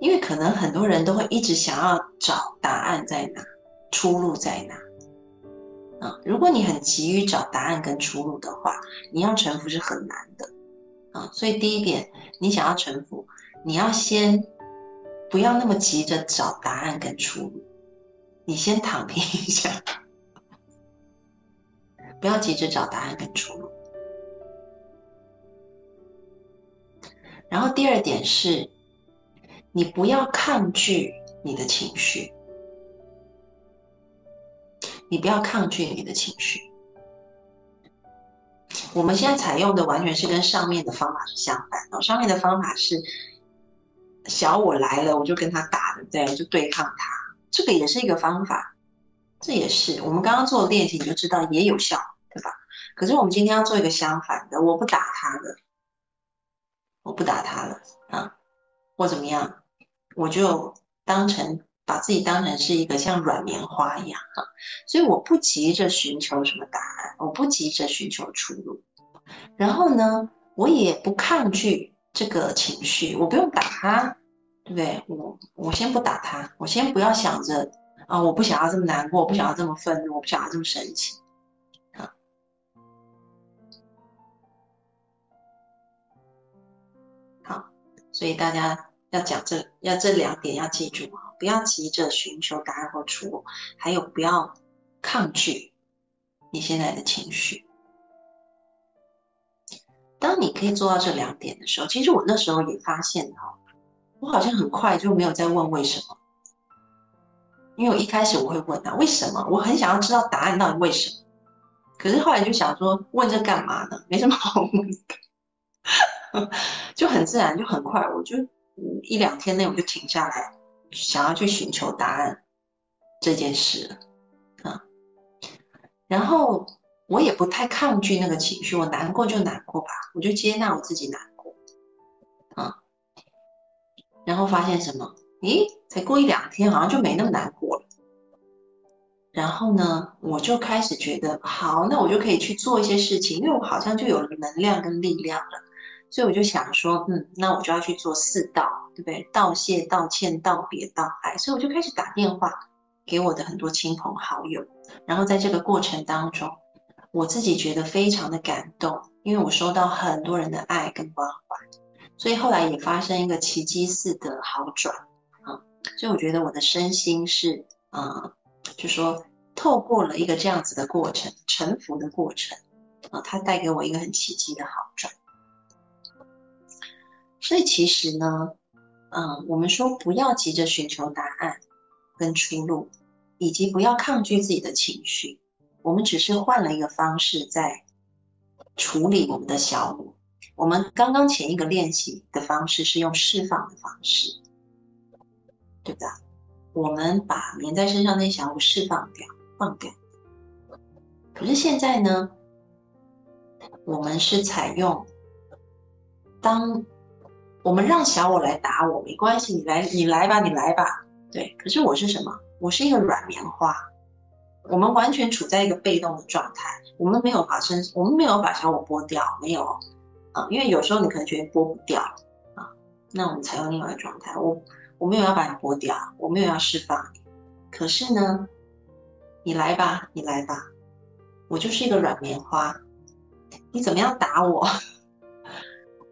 因为可能很多人都会一直想要找答案在哪，出路在哪。啊，如果你很急于找答案跟出路的话，你要臣服是很难的。啊，所以第一点，你想要臣服，你要先不要那么急着找答案跟出路，你先躺平一下，不要急着找答案跟出路。然后第二点是，你不要抗拒你的情绪，你不要抗拒你的情绪。我们现在采用的完全是跟上面的方法是相反的。上面的方法是小我来了，我就跟他打，对不对？就对抗他，这个也是一个方法，这也是我们刚刚做的练习，你就知道也有效，可是我们今天要做一个相反的，我不打他了，我不打他了啊，或怎么样，我就当成把自己当成是一个像软棉花一样哈，所以我不急着寻求什么答案，我不急着寻求出路，然后呢，我也不抗拒这个情绪，我不用打他，对不对？我我先不打他，我先不要想着啊，我不想要这么难过，我不想要这么愤怒，我不想要这么生气。所以大家要讲这要这两点要记住啊，不要急着寻求答案或出路，还有不要抗拒你现在的情绪。当你可以做到这两点的时候，其实我那时候也发现哈，我好像很快就没有再问为什么，因为我一开始我会问啊为什么，我很想要知道答案到底为什么，可是后来就想说问这干嘛呢？没什么好问的。*laughs* 就很自然，就很快，我就一两天内我就停下来，想要去寻求答案这件事啊。然后我也不太抗拒那个情绪，我难过就难过吧，我就接纳我自己难过啊。然后发现什么？咦，才过一两天，好像就没那么难过了。然后呢，我就开始觉得，好，那我就可以去做一些事情，因为我好像就有了能量跟力量了。所以我就想说，嗯，那我就要去做四道，对不对？道谢、道歉、道别、道爱。所以我就开始打电话给我的很多亲朋好友。然后在这个过程当中，我自己觉得非常的感动，因为我收到很多人的爱跟关怀。所以后来也发生一个奇迹似的好转啊！所以我觉得我的身心是，啊，就说透过了一个这样子的过程，沉浮的过程啊，它带给我一个很奇迹的好。所以其实呢，嗯，我们说不要急着寻求答案跟出路，以及不要抗拒自己的情绪。我们只是换了一个方式在处理我们的小我。我们刚刚前一个练习的方式是用释放的方式，对吧？我们把粘在身上那小我释放掉、放掉。可是现在呢，我们是采用当。我们让小我来打我没关系，你来，你来吧，你来吧。对，可是我是什么？我是一个软棉花，我们完全处在一个被动的状态，我们没有把身，我们没有把小我剥掉，没有啊，因为有时候你可能觉得剥不掉啊，那我们采用另外一个状态，我我没有要把你剥掉，我没有要释放，可是呢，你来吧，你来吧，我就是一个软棉花，你怎么样打我？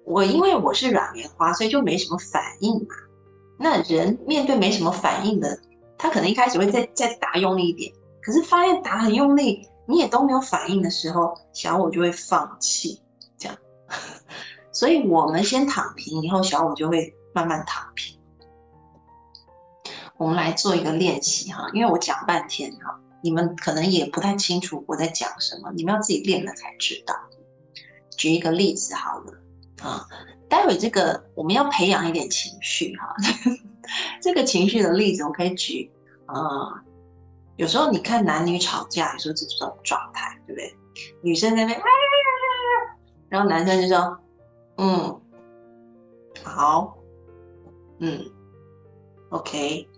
我因为我是软棉花，所以就没什么反应嘛。那人面对没什么反应的，他可能一开始会再再打用力一点，可是发现打很用力，你也都没有反应的时候，小我就会放弃，这样。*laughs* 所以我们先躺平，以后小我就会慢慢躺平。我们来做一个练习哈，因为我讲半天哈，你们可能也不太清楚我在讲什么，你们要自己练了才知道。举一个例子好了。啊，待会这个我们要培养一点情绪哈。*laughs* 这个情绪的例子我可以举啊，有时候你看男女吵架，有时候这种状态，对不对？女生在那边，然后男生就说：“嗯，好，嗯，OK。”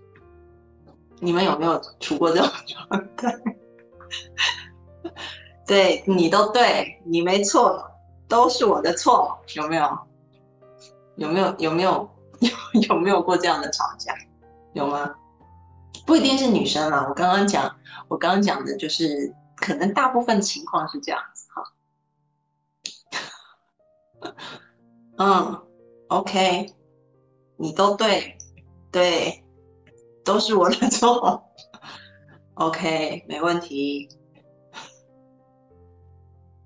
你们有没有处过这种状态？*laughs* 对你都对，你没错。都是我的错，有没有？有没有？有没有？有 *laughs* 有没有过这样的吵架？有吗？不一定是女生啦。我刚刚讲，我刚刚讲的就是，可能大部分情况是这样子哈。*laughs* 嗯，OK，你都对，对，都是我的错。OK，没问题。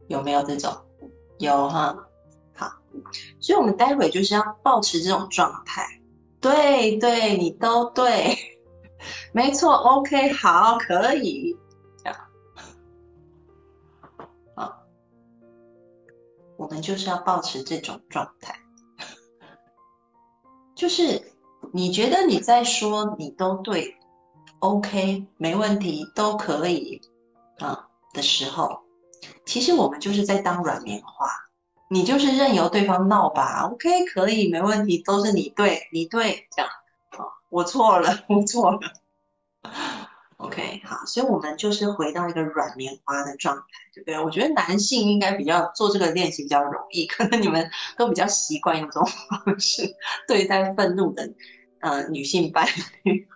有没有这种？有哈，好，所以我们待会就是要保持这种状态。对对，你都对，*laughs* 没错。OK，好，可以，这样，好，我们就是要保持这种状态，就是你觉得你在说你都对，OK，没问题，都可以啊的时候。其实我们就是在当软棉花，你就是任由对方闹吧，OK，可以，没问题，都是你对，你对，这样，我错了，*laughs* 我错了，OK，好，所以我们就是回到一个软棉花的状态，对不对？我觉得男性应该比较做这个练习比较容易，可能你们都比较习惯用这种方式对待愤怒的呃女性伴侣。*laughs*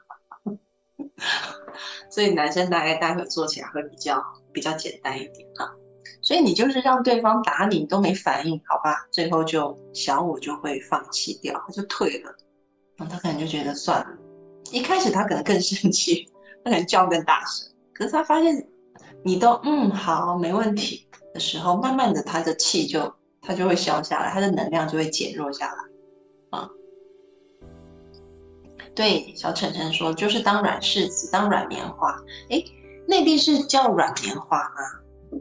所以男生大概待会做起来会比较比较简单一点哈，所以你就是让对方打你都没反应，好吧？最后就小我就会放弃掉，他就退了，他可能就觉得算了。一开始他可能更生气，他可能叫更大声，可是他发现你都嗯好没问题的时候，慢慢的他的气就他就会消下来，他的能量就会减弱下来。对，小晨晨说，就是当软柿子，当软棉花。哎，内地是叫软棉花吗？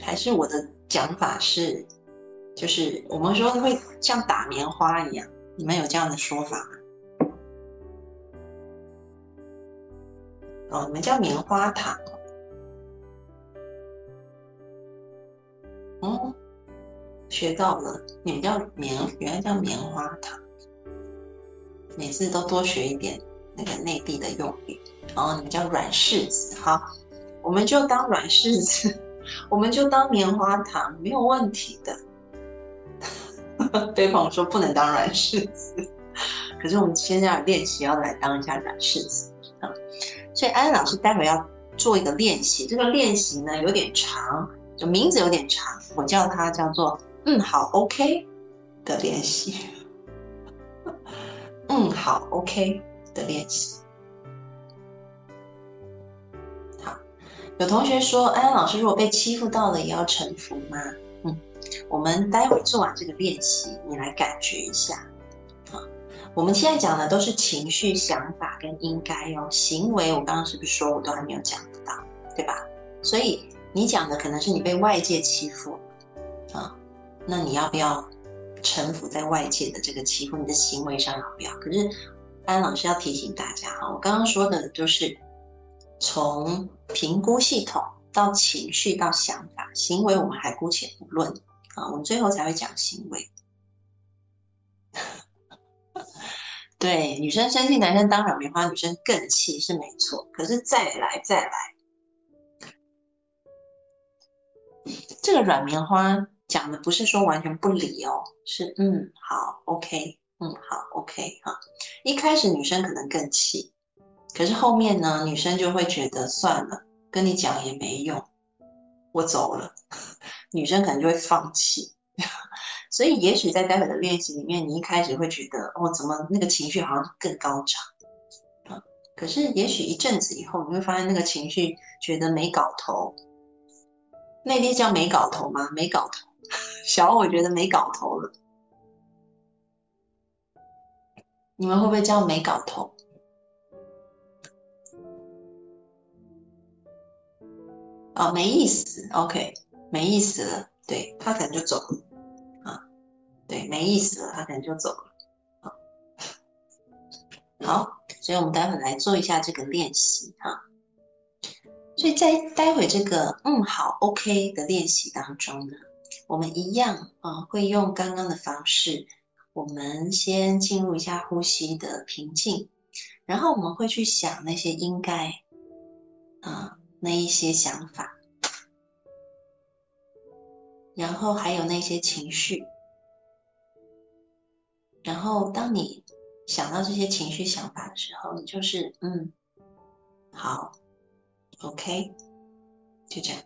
还是我的讲法是，就是我们说会像打棉花一样？你们有这样的说法吗？哦，你们叫棉花糖。哦，学到了，你们叫棉，原来叫棉花糖。每次都多学一点那个内地的用语，哦你们叫软柿子，好，我们就当软柿子，我们就当棉花糖，没有问题的。*laughs* 对方说不能当软柿子，可是我们现在练习要来当一下软柿子啊。所以安安老师待会要做一个练习，这个练习呢有点长，就名字有点长，我叫它叫做嗯好 OK 的练习。嗯，好，OK 的练习。*laughs* 有同学说，安安老师，如果被欺负到了，也要臣服吗？嗯，我们待会做完这个练习，你来感觉一下。啊，我们现在讲的都是情绪、想法跟应该哦，行为我刚刚是不是说我都还没有讲到，对吧？所以你讲的可能是你被外界欺负，啊，那你要不要？臣服在外界的这个欺负，你的行为上要不要？可是安老师要提醒大家哈，我刚刚说的就是从评估系统到情绪到想法，行为我们还姑且不论啊，我们最后才会讲行为。对，女生生气，男生当软棉花，女生更气是没错。可是再来再来，这个软棉花。讲的不是说完全不理哦，是嗯好，OK，嗯好，OK 哈。一开始女生可能更气，可是后面呢，女生就会觉得算了，跟你讲也没用，我走了。*laughs* 女生可能就会放弃。*laughs* 所以也许在待会的练习里面，你一开始会觉得哦，怎么那个情绪好像更高涨啊？可是也许一阵子以后，你会发现那个情绪觉得没搞头。内地叫没搞头吗？没搞头。小我觉得没搞头了，你们会不会叫没搞头？哦，没意思，OK，没意思了，对他可能就走了啊，对，没意思了，他可能就走了啊。好，所以我们待会来做一下这个练习哈。所以在待会这个嗯好 OK 的练习当中呢。我们一样啊，会用刚刚的方式。我们先进入一下呼吸的平静，然后我们会去想那些应该啊那一些想法，然后还有那些情绪。然后当你想到这些情绪想法的时候，你就是嗯，好，OK，就这样，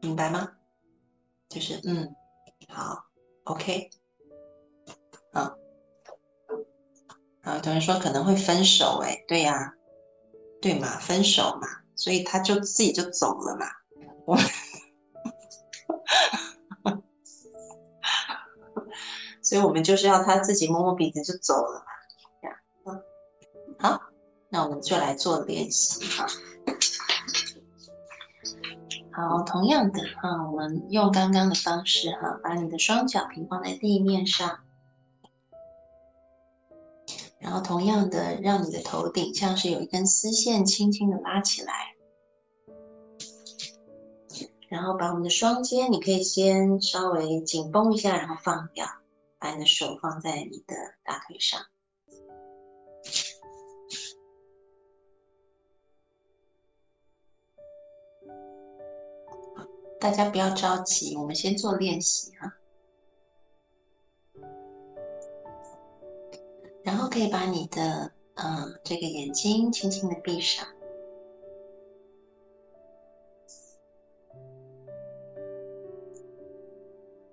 明白吗？就是嗯，好，OK，啊，啊，同学说可能会分手，哎，对呀，对嘛，分手嘛，所以他就自己就走了嘛，*laughs* 我，所以我们就是要他自己摸摸鼻子就走了嘛，这样，嗯，好，那我们就来做练习哈。好，同样的哈，我们用刚刚的方式哈，把你的双脚平放在地面上，然后同样的，让你的头顶像是有一根丝线轻轻的拉起来，然后把我们的双肩，你可以先稍微紧绷一下，然后放掉，把你的手放在你的大腿上。大家不要着急，我们先做练习哈。可以把你的嗯这个眼睛轻轻的闭上。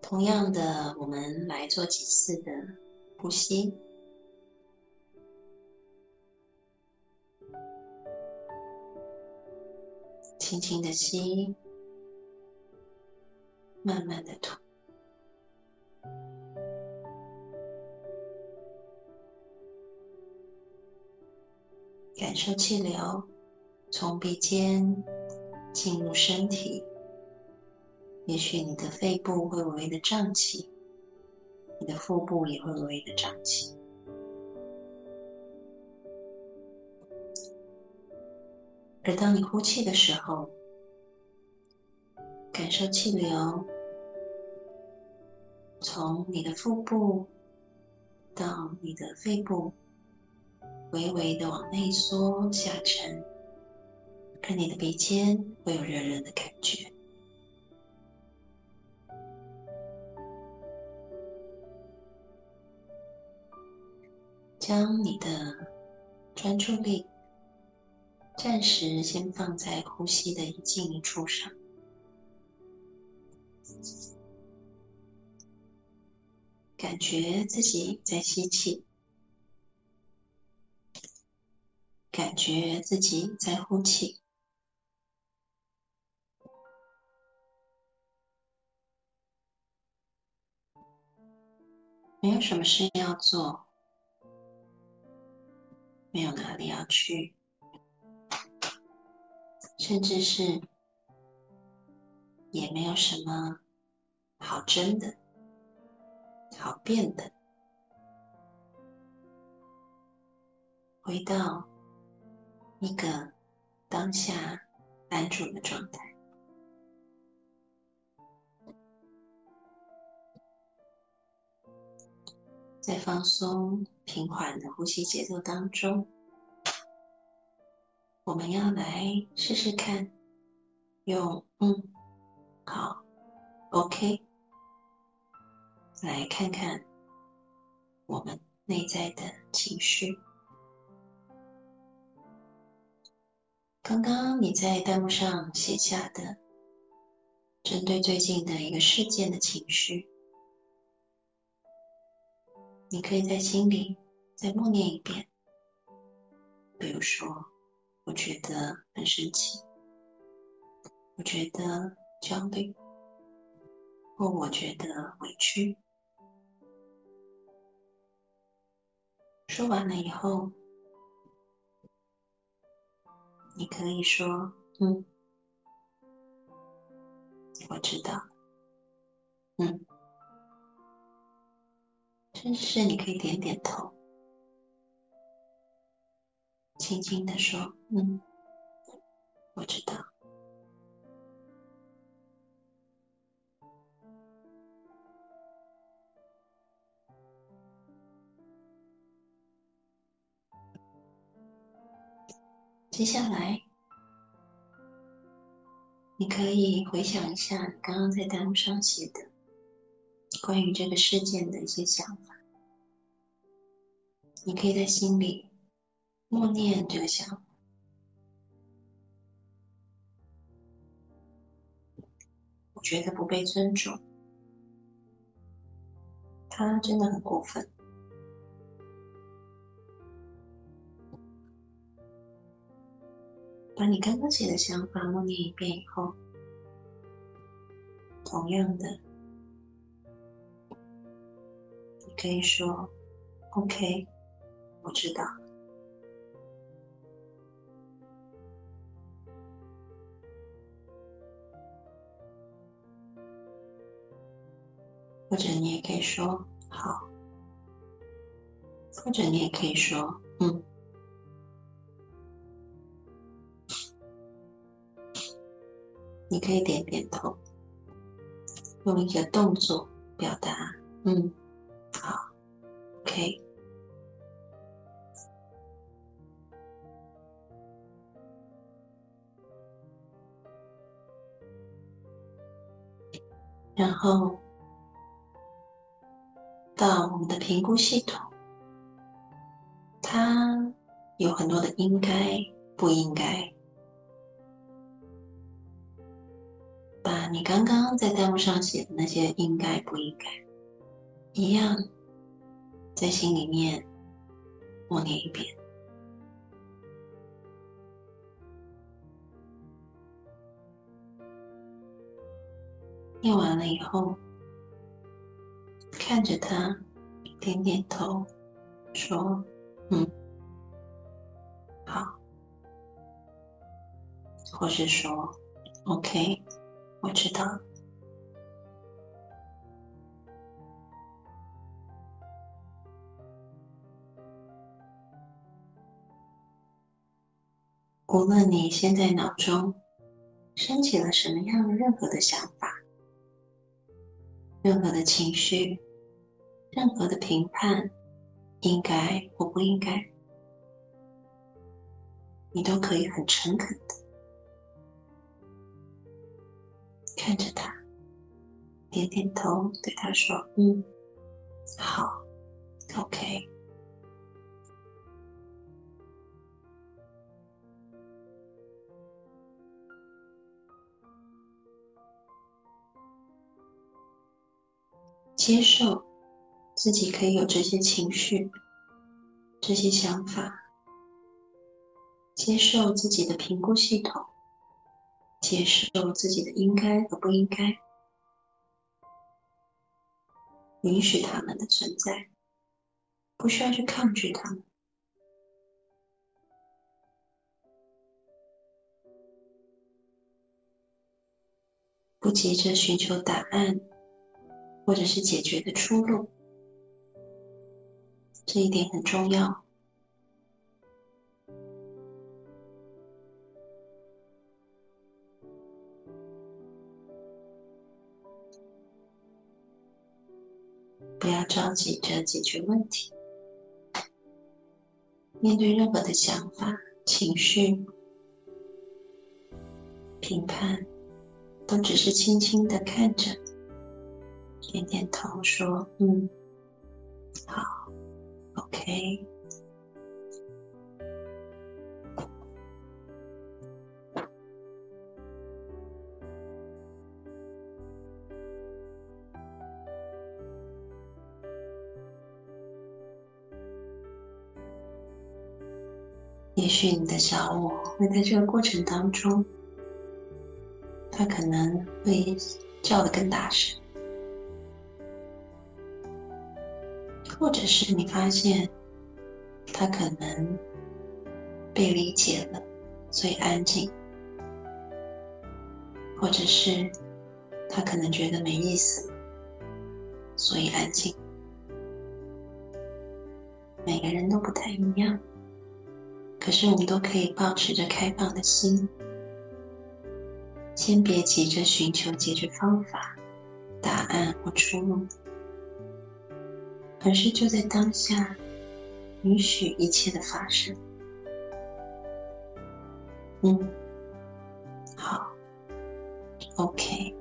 同样的，我们来做几次的呼吸，轻轻的吸，慢慢的吐，感受气流从鼻尖进入身体。也许你的肺部会微微的胀气，你的腹部也会微微的胀气。而当你呼气的时候，感受气流从你的腹部到你的肺部，微微的往内缩下沉，而你的鼻尖会有热热的感觉。将你的专注力暂时先放在呼吸的一进一出上，感觉自己在吸气，感觉自己在呼气，没有什么事要做。没有哪里要去，甚至是也没有什么好争的、好变的，回到一个当下安住的状态。在放松、平缓的呼吸节奏当中，我们要来试试看，用“嗯，好，OK”，来看看我们内在的情绪。刚刚你在弹幕上写下的，针对最近的一个事件的情绪。你可以在心里再默念一遍，比如说，我觉得很生气，我觉得焦虑，或我觉得委屈。说完了以后，你可以说：“嗯，我知道。”嗯。甚至是你可以点点头，轻轻的说：“嗯，我知道。”接下来，你可以回想一下你刚刚在弹幕上写的。关于这个事件的一些想法，你可以在心里默念这个想法。我觉得不被尊重，他真的很过分。把你刚刚写的想法默念一遍以后，同样的。你可以说，OK，我知道。或者你也可以说好，或者你也可以说嗯。你可以点点头，用一个动作表达。嗯，好，OK。然后到我们的评估系统，它有很多的应该、不应该。把你刚刚在弹幕上写的那些应该、不应该，一样在心里面默念一遍。念完了以后，看着他，点点头，说：“嗯，好。”或是说：“OK，我知道。”无论你现在脑中升起了什么样任何的想法。任何的情绪，任何的评判，应该或不应该，你都可以很诚恳的看着他，点点头，对他说：“嗯，好，OK。”接受自己可以有这些情绪、这些想法，接受自己的评估系统，接受自己的应该和不应该，允许他们的存在，不需要去抗拒他们，不急着寻求答案。或者是解决的出路，这一点很重要。不要着急着解决问题，面对任何的想法、情绪、评判，都只是轻轻的看着。点点头，说：“嗯，好，OK。”许你的小我会在这个过程当中，他可能会叫的更大声。或者是你发现他可能被理解了，所以安静；或者是他可能觉得没意思，所以安静。每个人都不太一样，可是我们都可以保持着开放的心，先别急着寻求解决方法、答案或出路。而是就在当下，允许一切的发生。嗯，好，OK。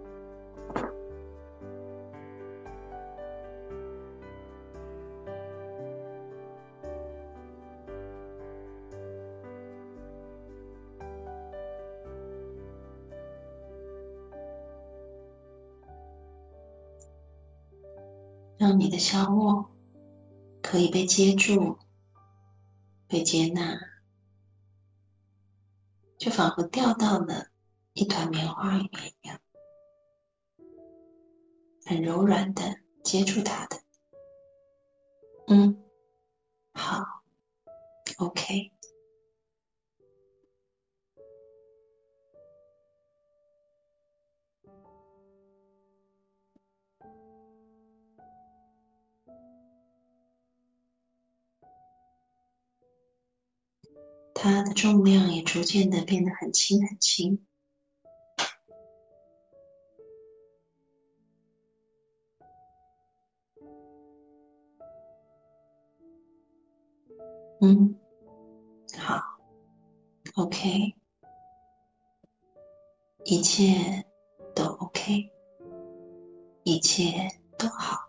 让你的小我可以被接住、被接纳，就仿佛掉到了一团棉花里面一样，很柔软的接住它的。嗯，好，OK。它的重量也逐渐的变得很轻很轻。嗯好 ok 一切都 ok 一切都好。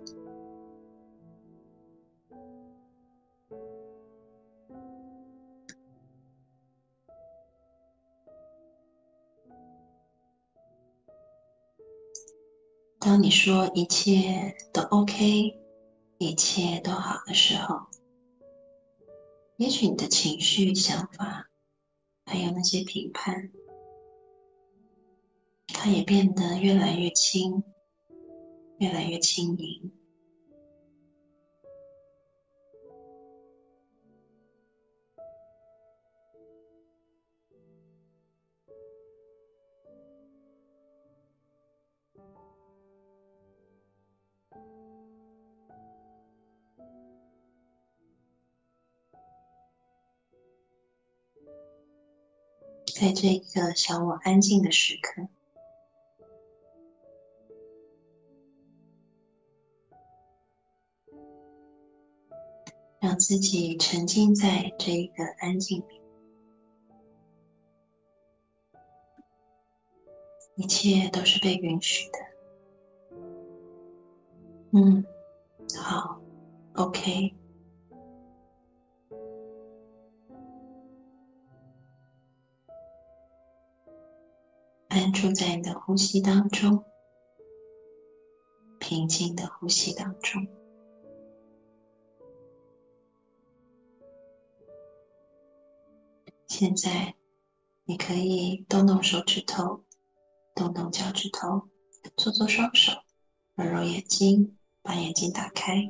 当你说一切都 OK，一切都好的时候，也许你的情绪、想法，还有那些评判，它也变得越来越轻，越来越轻盈。在这一个小我安静的时刻，让自己沉浸在这一个安静里，一切都是被允许的。嗯，好，OK。安住在你的呼吸当中，平静的呼吸当中。现在，你可以动动手指头，动动脚趾头，搓搓双手，揉揉眼睛，把眼睛打开。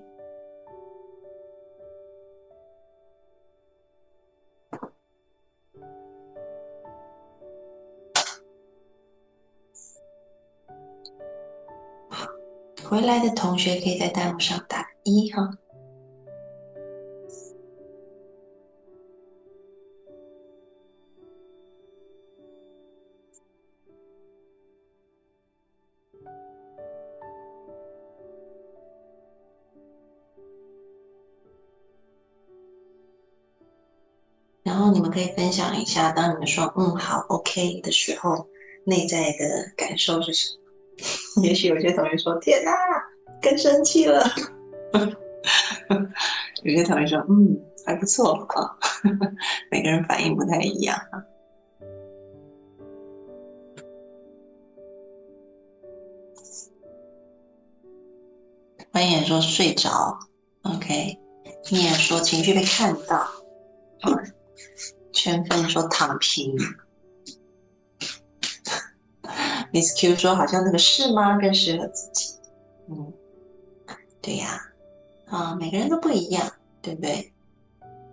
回来的同学可以在弹幕上打一哈。然后你们可以分享一下，当你们说“嗯，好，OK” 的时候，内在的感受是什么？也许有些同学说：“天哪，更生气了。*laughs* ”有些同学说：“嗯，还不错啊。*laughs* ”每个人反应不太一样啊。欢迎说睡着，OK。你也说情绪被看到，圈分说躺平。Miss Q 说：“好像那个是吗？更适合自己。”嗯，对呀，啊，每个人都不一样，对不对？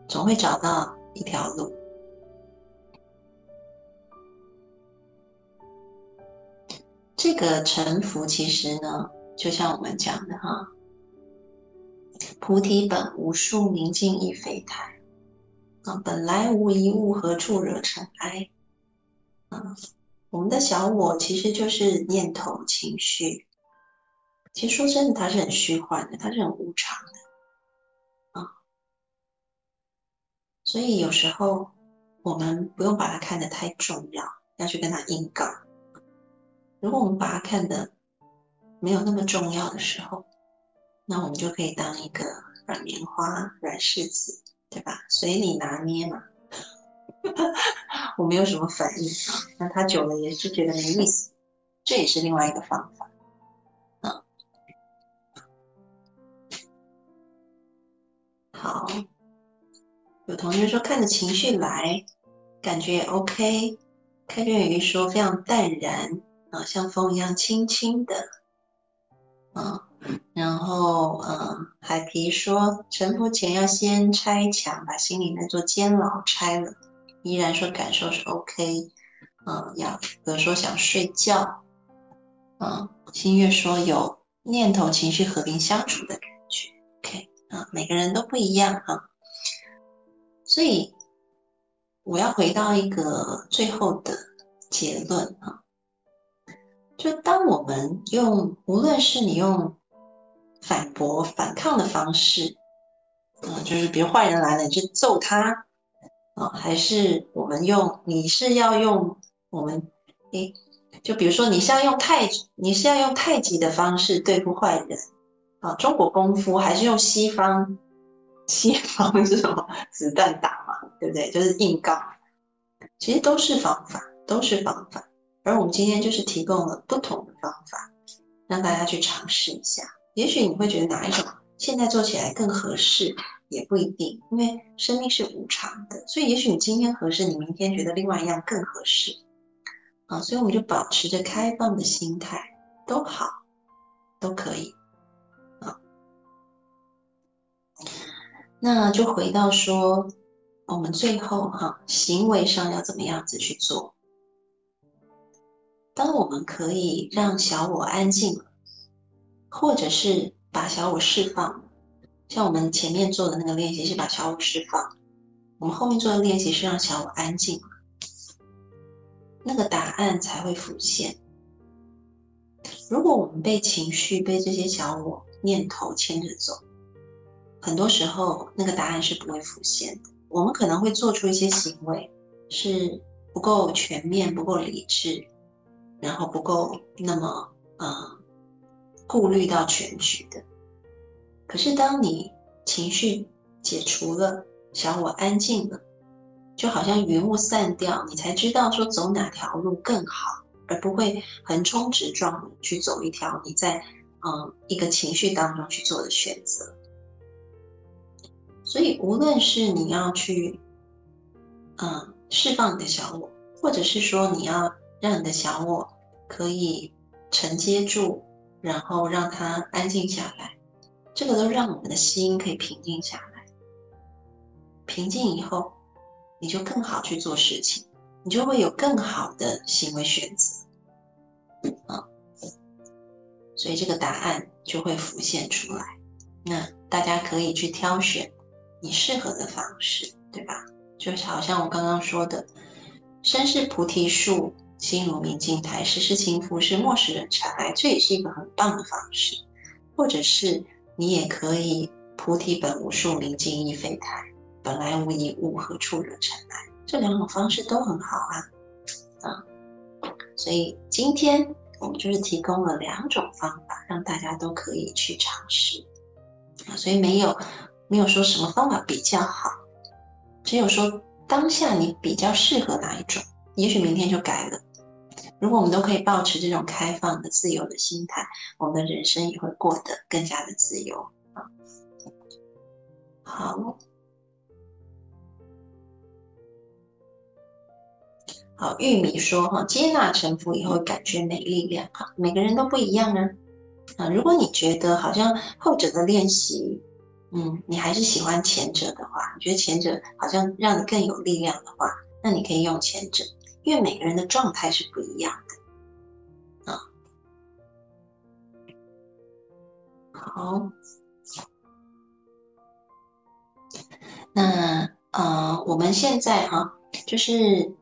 总会找到一条路。这个沉浮其实呢，就像我们讲的哈，“菩提本无树，明镜亦非台。”啊，本来无一物，何处惹尘埃？啊。我们的小我其实就是念头、情绪。其实说真的，它是很虚幻的，它是很无常的啊。所以有时候我们不用把它看得太重要，要去跟它硬杠。如果我们把它看得没有那么重要的时候，那我们就可以当一个软棉花、软柿子，对吧？随你拿捏嘛。*laughs* 我没有什么反应啊，那他久了也是觉得没意思，这也是另外一个方法。嗯，好，有同学说看着情绪来，感觉也 OK。开卷鱼说非常淡然啊，像风一样轻轻的。啊，然后嗯，海皮说沉浮前要先拆墙，把心里那座监牢拆了。依然说感受是 OK，嗯，要比如说想睡觉，嗯，新月说有念头情绪和平相处的感觉，OK，啊，每个人都不一样哈，所以我要回到一个最后的结论哈，就当我们用无论是你用反驳反抗的方式，啊，就是比如坏人来了，你就揍他啊，还是我们用？你是要用我们诶，就比如说你是要用太，你是要用太极的方式对付坏人啊？中国功夫还是用西方？西方是什么？子弹打嘛，对不对？就是硬杠，其实都是方法，都是方法。而我们今天就是提供了不同的方法，让大家去尝试一下。也许你会觉得哪一种现在做起来更合适，也不一定，因为生命是无常的。所以也许你今天合适，你明天觉得另外一样更合适啊。所以我们就保持着开放的心态，都好，都可以啊。那就回到说，我们最后哈，行为上要怎么样子去做？当我们可以让小我安静。或者是把小我释放，像我们前面做的那个练习是把小我释放，我们后面做的练习是让小我安静，那个答案才会浮现。如果我们被情绪、被这些小我念头牵着走，很多时候那个答案是不会浮现的。我们可能会做出一些行为是不够全面、不够理智，然后不够那么嗯。顾虑到全局的，可是当你情绪解除了，小我安静了，就好像云雾散掉，你才知道说走哪条路更好，而不会横冲直撞的去走一条你在嗯一个情绪当中去做的选择。所以，无论是你要去嗯释放你的小我，或者是说你要让你的小我可以承接住。然后让它安静下来，这个都让我们的心可以平静下来。平静以后，你就更好去做事情，你就会有更好的行为选择。啊，所以这个答案就会浮现出来。那大家可以去挑选你适合的方式，对吧？就是好像我刚刚说的，身是菩提树。心如明镜台，时时勤拂拭，莫使惹尘埃。这也是一个很棒的方式。或者是你也可以菩提本无树，明镜亦非台，本来无一物，何处惹尘埃？这两种方式都很好啊，啊。所以今天我们就是提供了两种方法，让大家都可以去尝试啊。所以没有没有说什么方法比较好，只有说当下你比较适合哪一种，也许明天就改了。如果我们都可以保持这种开放的、自由的心态，我们的人生也会过得更加的自由啊。好，好，玉米说哈，接纳臣服以后感觉没力量哈，每个人都不一样啊。啊，如果你觉得好像后者的练习，嗯，你还是喜欢前者的话，你觉得前者好像让你更有力量的话，那你可以用前者。因为每个人的状态是不一样的，啊，好，那呃，我们现在哈，就是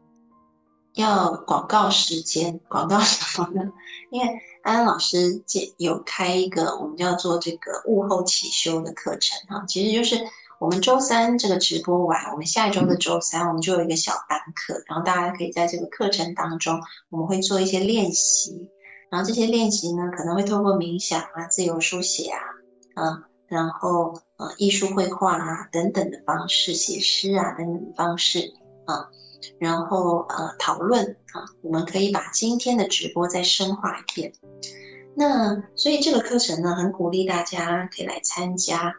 要广告时间，广告什么呢？因为安安老师这有开一个我们叫做这个物后起修的课程哈，其实就是。我们周三这个直播完，我们下一周的周三，我们就有一个小班课，然后大家可以在这个课程当中，我们会做一些练习，然后这些练习呢，可能会透过冥想啊、自由书写啊，啊，然后呃艺术绘画啊等等的方式，写诗啊等等的方式啊，然后呃讨论啊，我们可以把今天的直播再深化一遍。那所以这个课程呢，很鼓励大家可以来参加。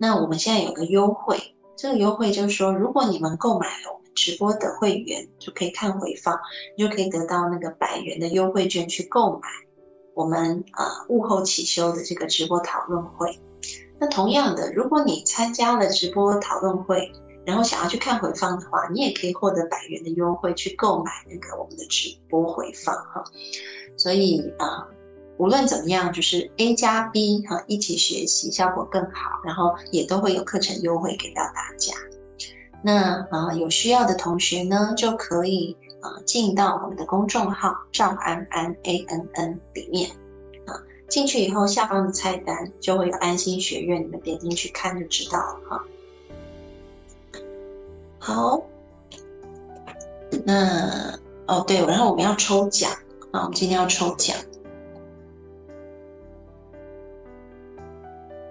那我们现在有个优惠，这个优惠就是说，如果你们购买了我们直播的会员，就可以看回放，你就可以得到那个百元的优惠券去购买我们呃物后起修的这个直播讨论会。那同样的，如果你参加了直播讨论会，然后想要去看回放的话，你也可以获得百元的优惠去购买那个我们的直播回放哈。所以啊。无论怎么样，就是 A 加 B 哈，一起学习效果更好，然后也都会有课程优惠给到大家。那啊，有需要的同学呢，就可以啊进到我们的公众号赵安安 A N N 里面啊，进去以后下方的菜单就会有安心学院，你们点进去看就知道了哈。好，那哦对，然后我们要抽奖啊，我们今天要抽奖，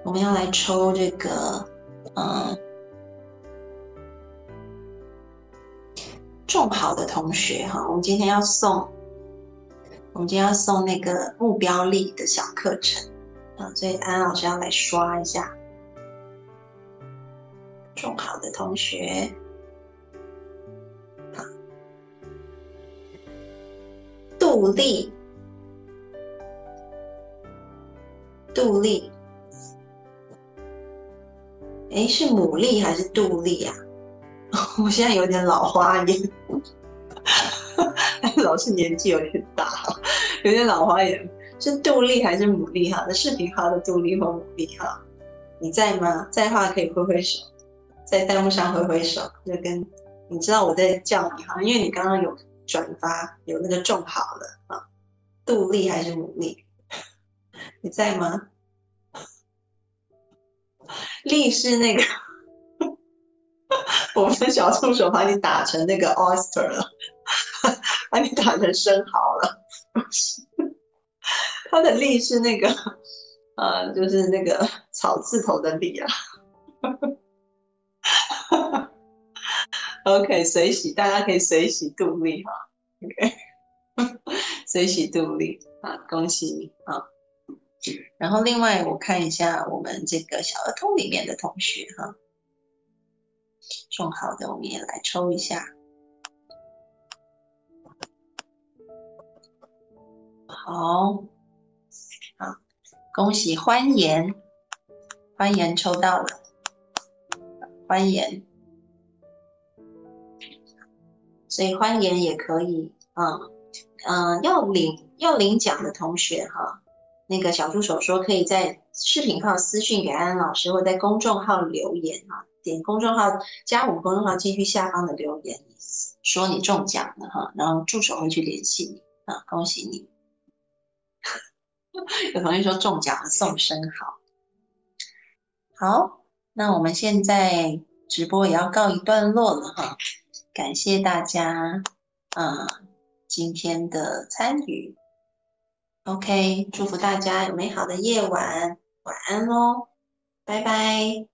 我们要来抽这个，嗯，种好的同学哈，我们今天要送，我们今天要送那个目标力的小课程啊，所以安安老师要来刷一下，种好的同学。杜丽，杜丽，哎，是牡蛎还是杜丽啊？*laughs* 我现在有点老花眼，老是年纪有点大，有点老花眼。是杜丽还是牡蛎哈？那视频号的杜丽或牡蛎哈？你在吗？在的话可以挥挥手，在弹幕上挥挥手，就跟你知道我在叫你哈，因为你刚刚有。转发有那个种好了啊，杜丽还是牡蛎？*laughs* 你在吗？力是那个，我们的小助手把你打成那个 oyster 了，把你打成生蚝了。他的力是那个，呃，就是那个草字头的力啊。OK，随喜，大家可以随喜杜丽哈，OK，*laughs* 随喜杜丽啊，恭喜你啊！然后另外我看一下我们这个小儿童里面的同学哈，种好的我们也来抽一下，好，好，恭喜欢颜，欢颜抽到了，欢颜。所以欢颜也可以，嗯嗯，要领要领奖的同学哈，那个小助手说可以在视频号私信给安安老师，或在公众号留言哈，点公众号加我们公众号进去下方的留言，说你中奖了哈，然后助手会去联系你啊，恭喜你！*laughs* 有同学说中奖了送生蚝，好，那我们现在直播也要告一段落了哈。感谢大家，啊，今天的参与。OK，祝福大家有美好的夜晚，晚安喽，拜拜。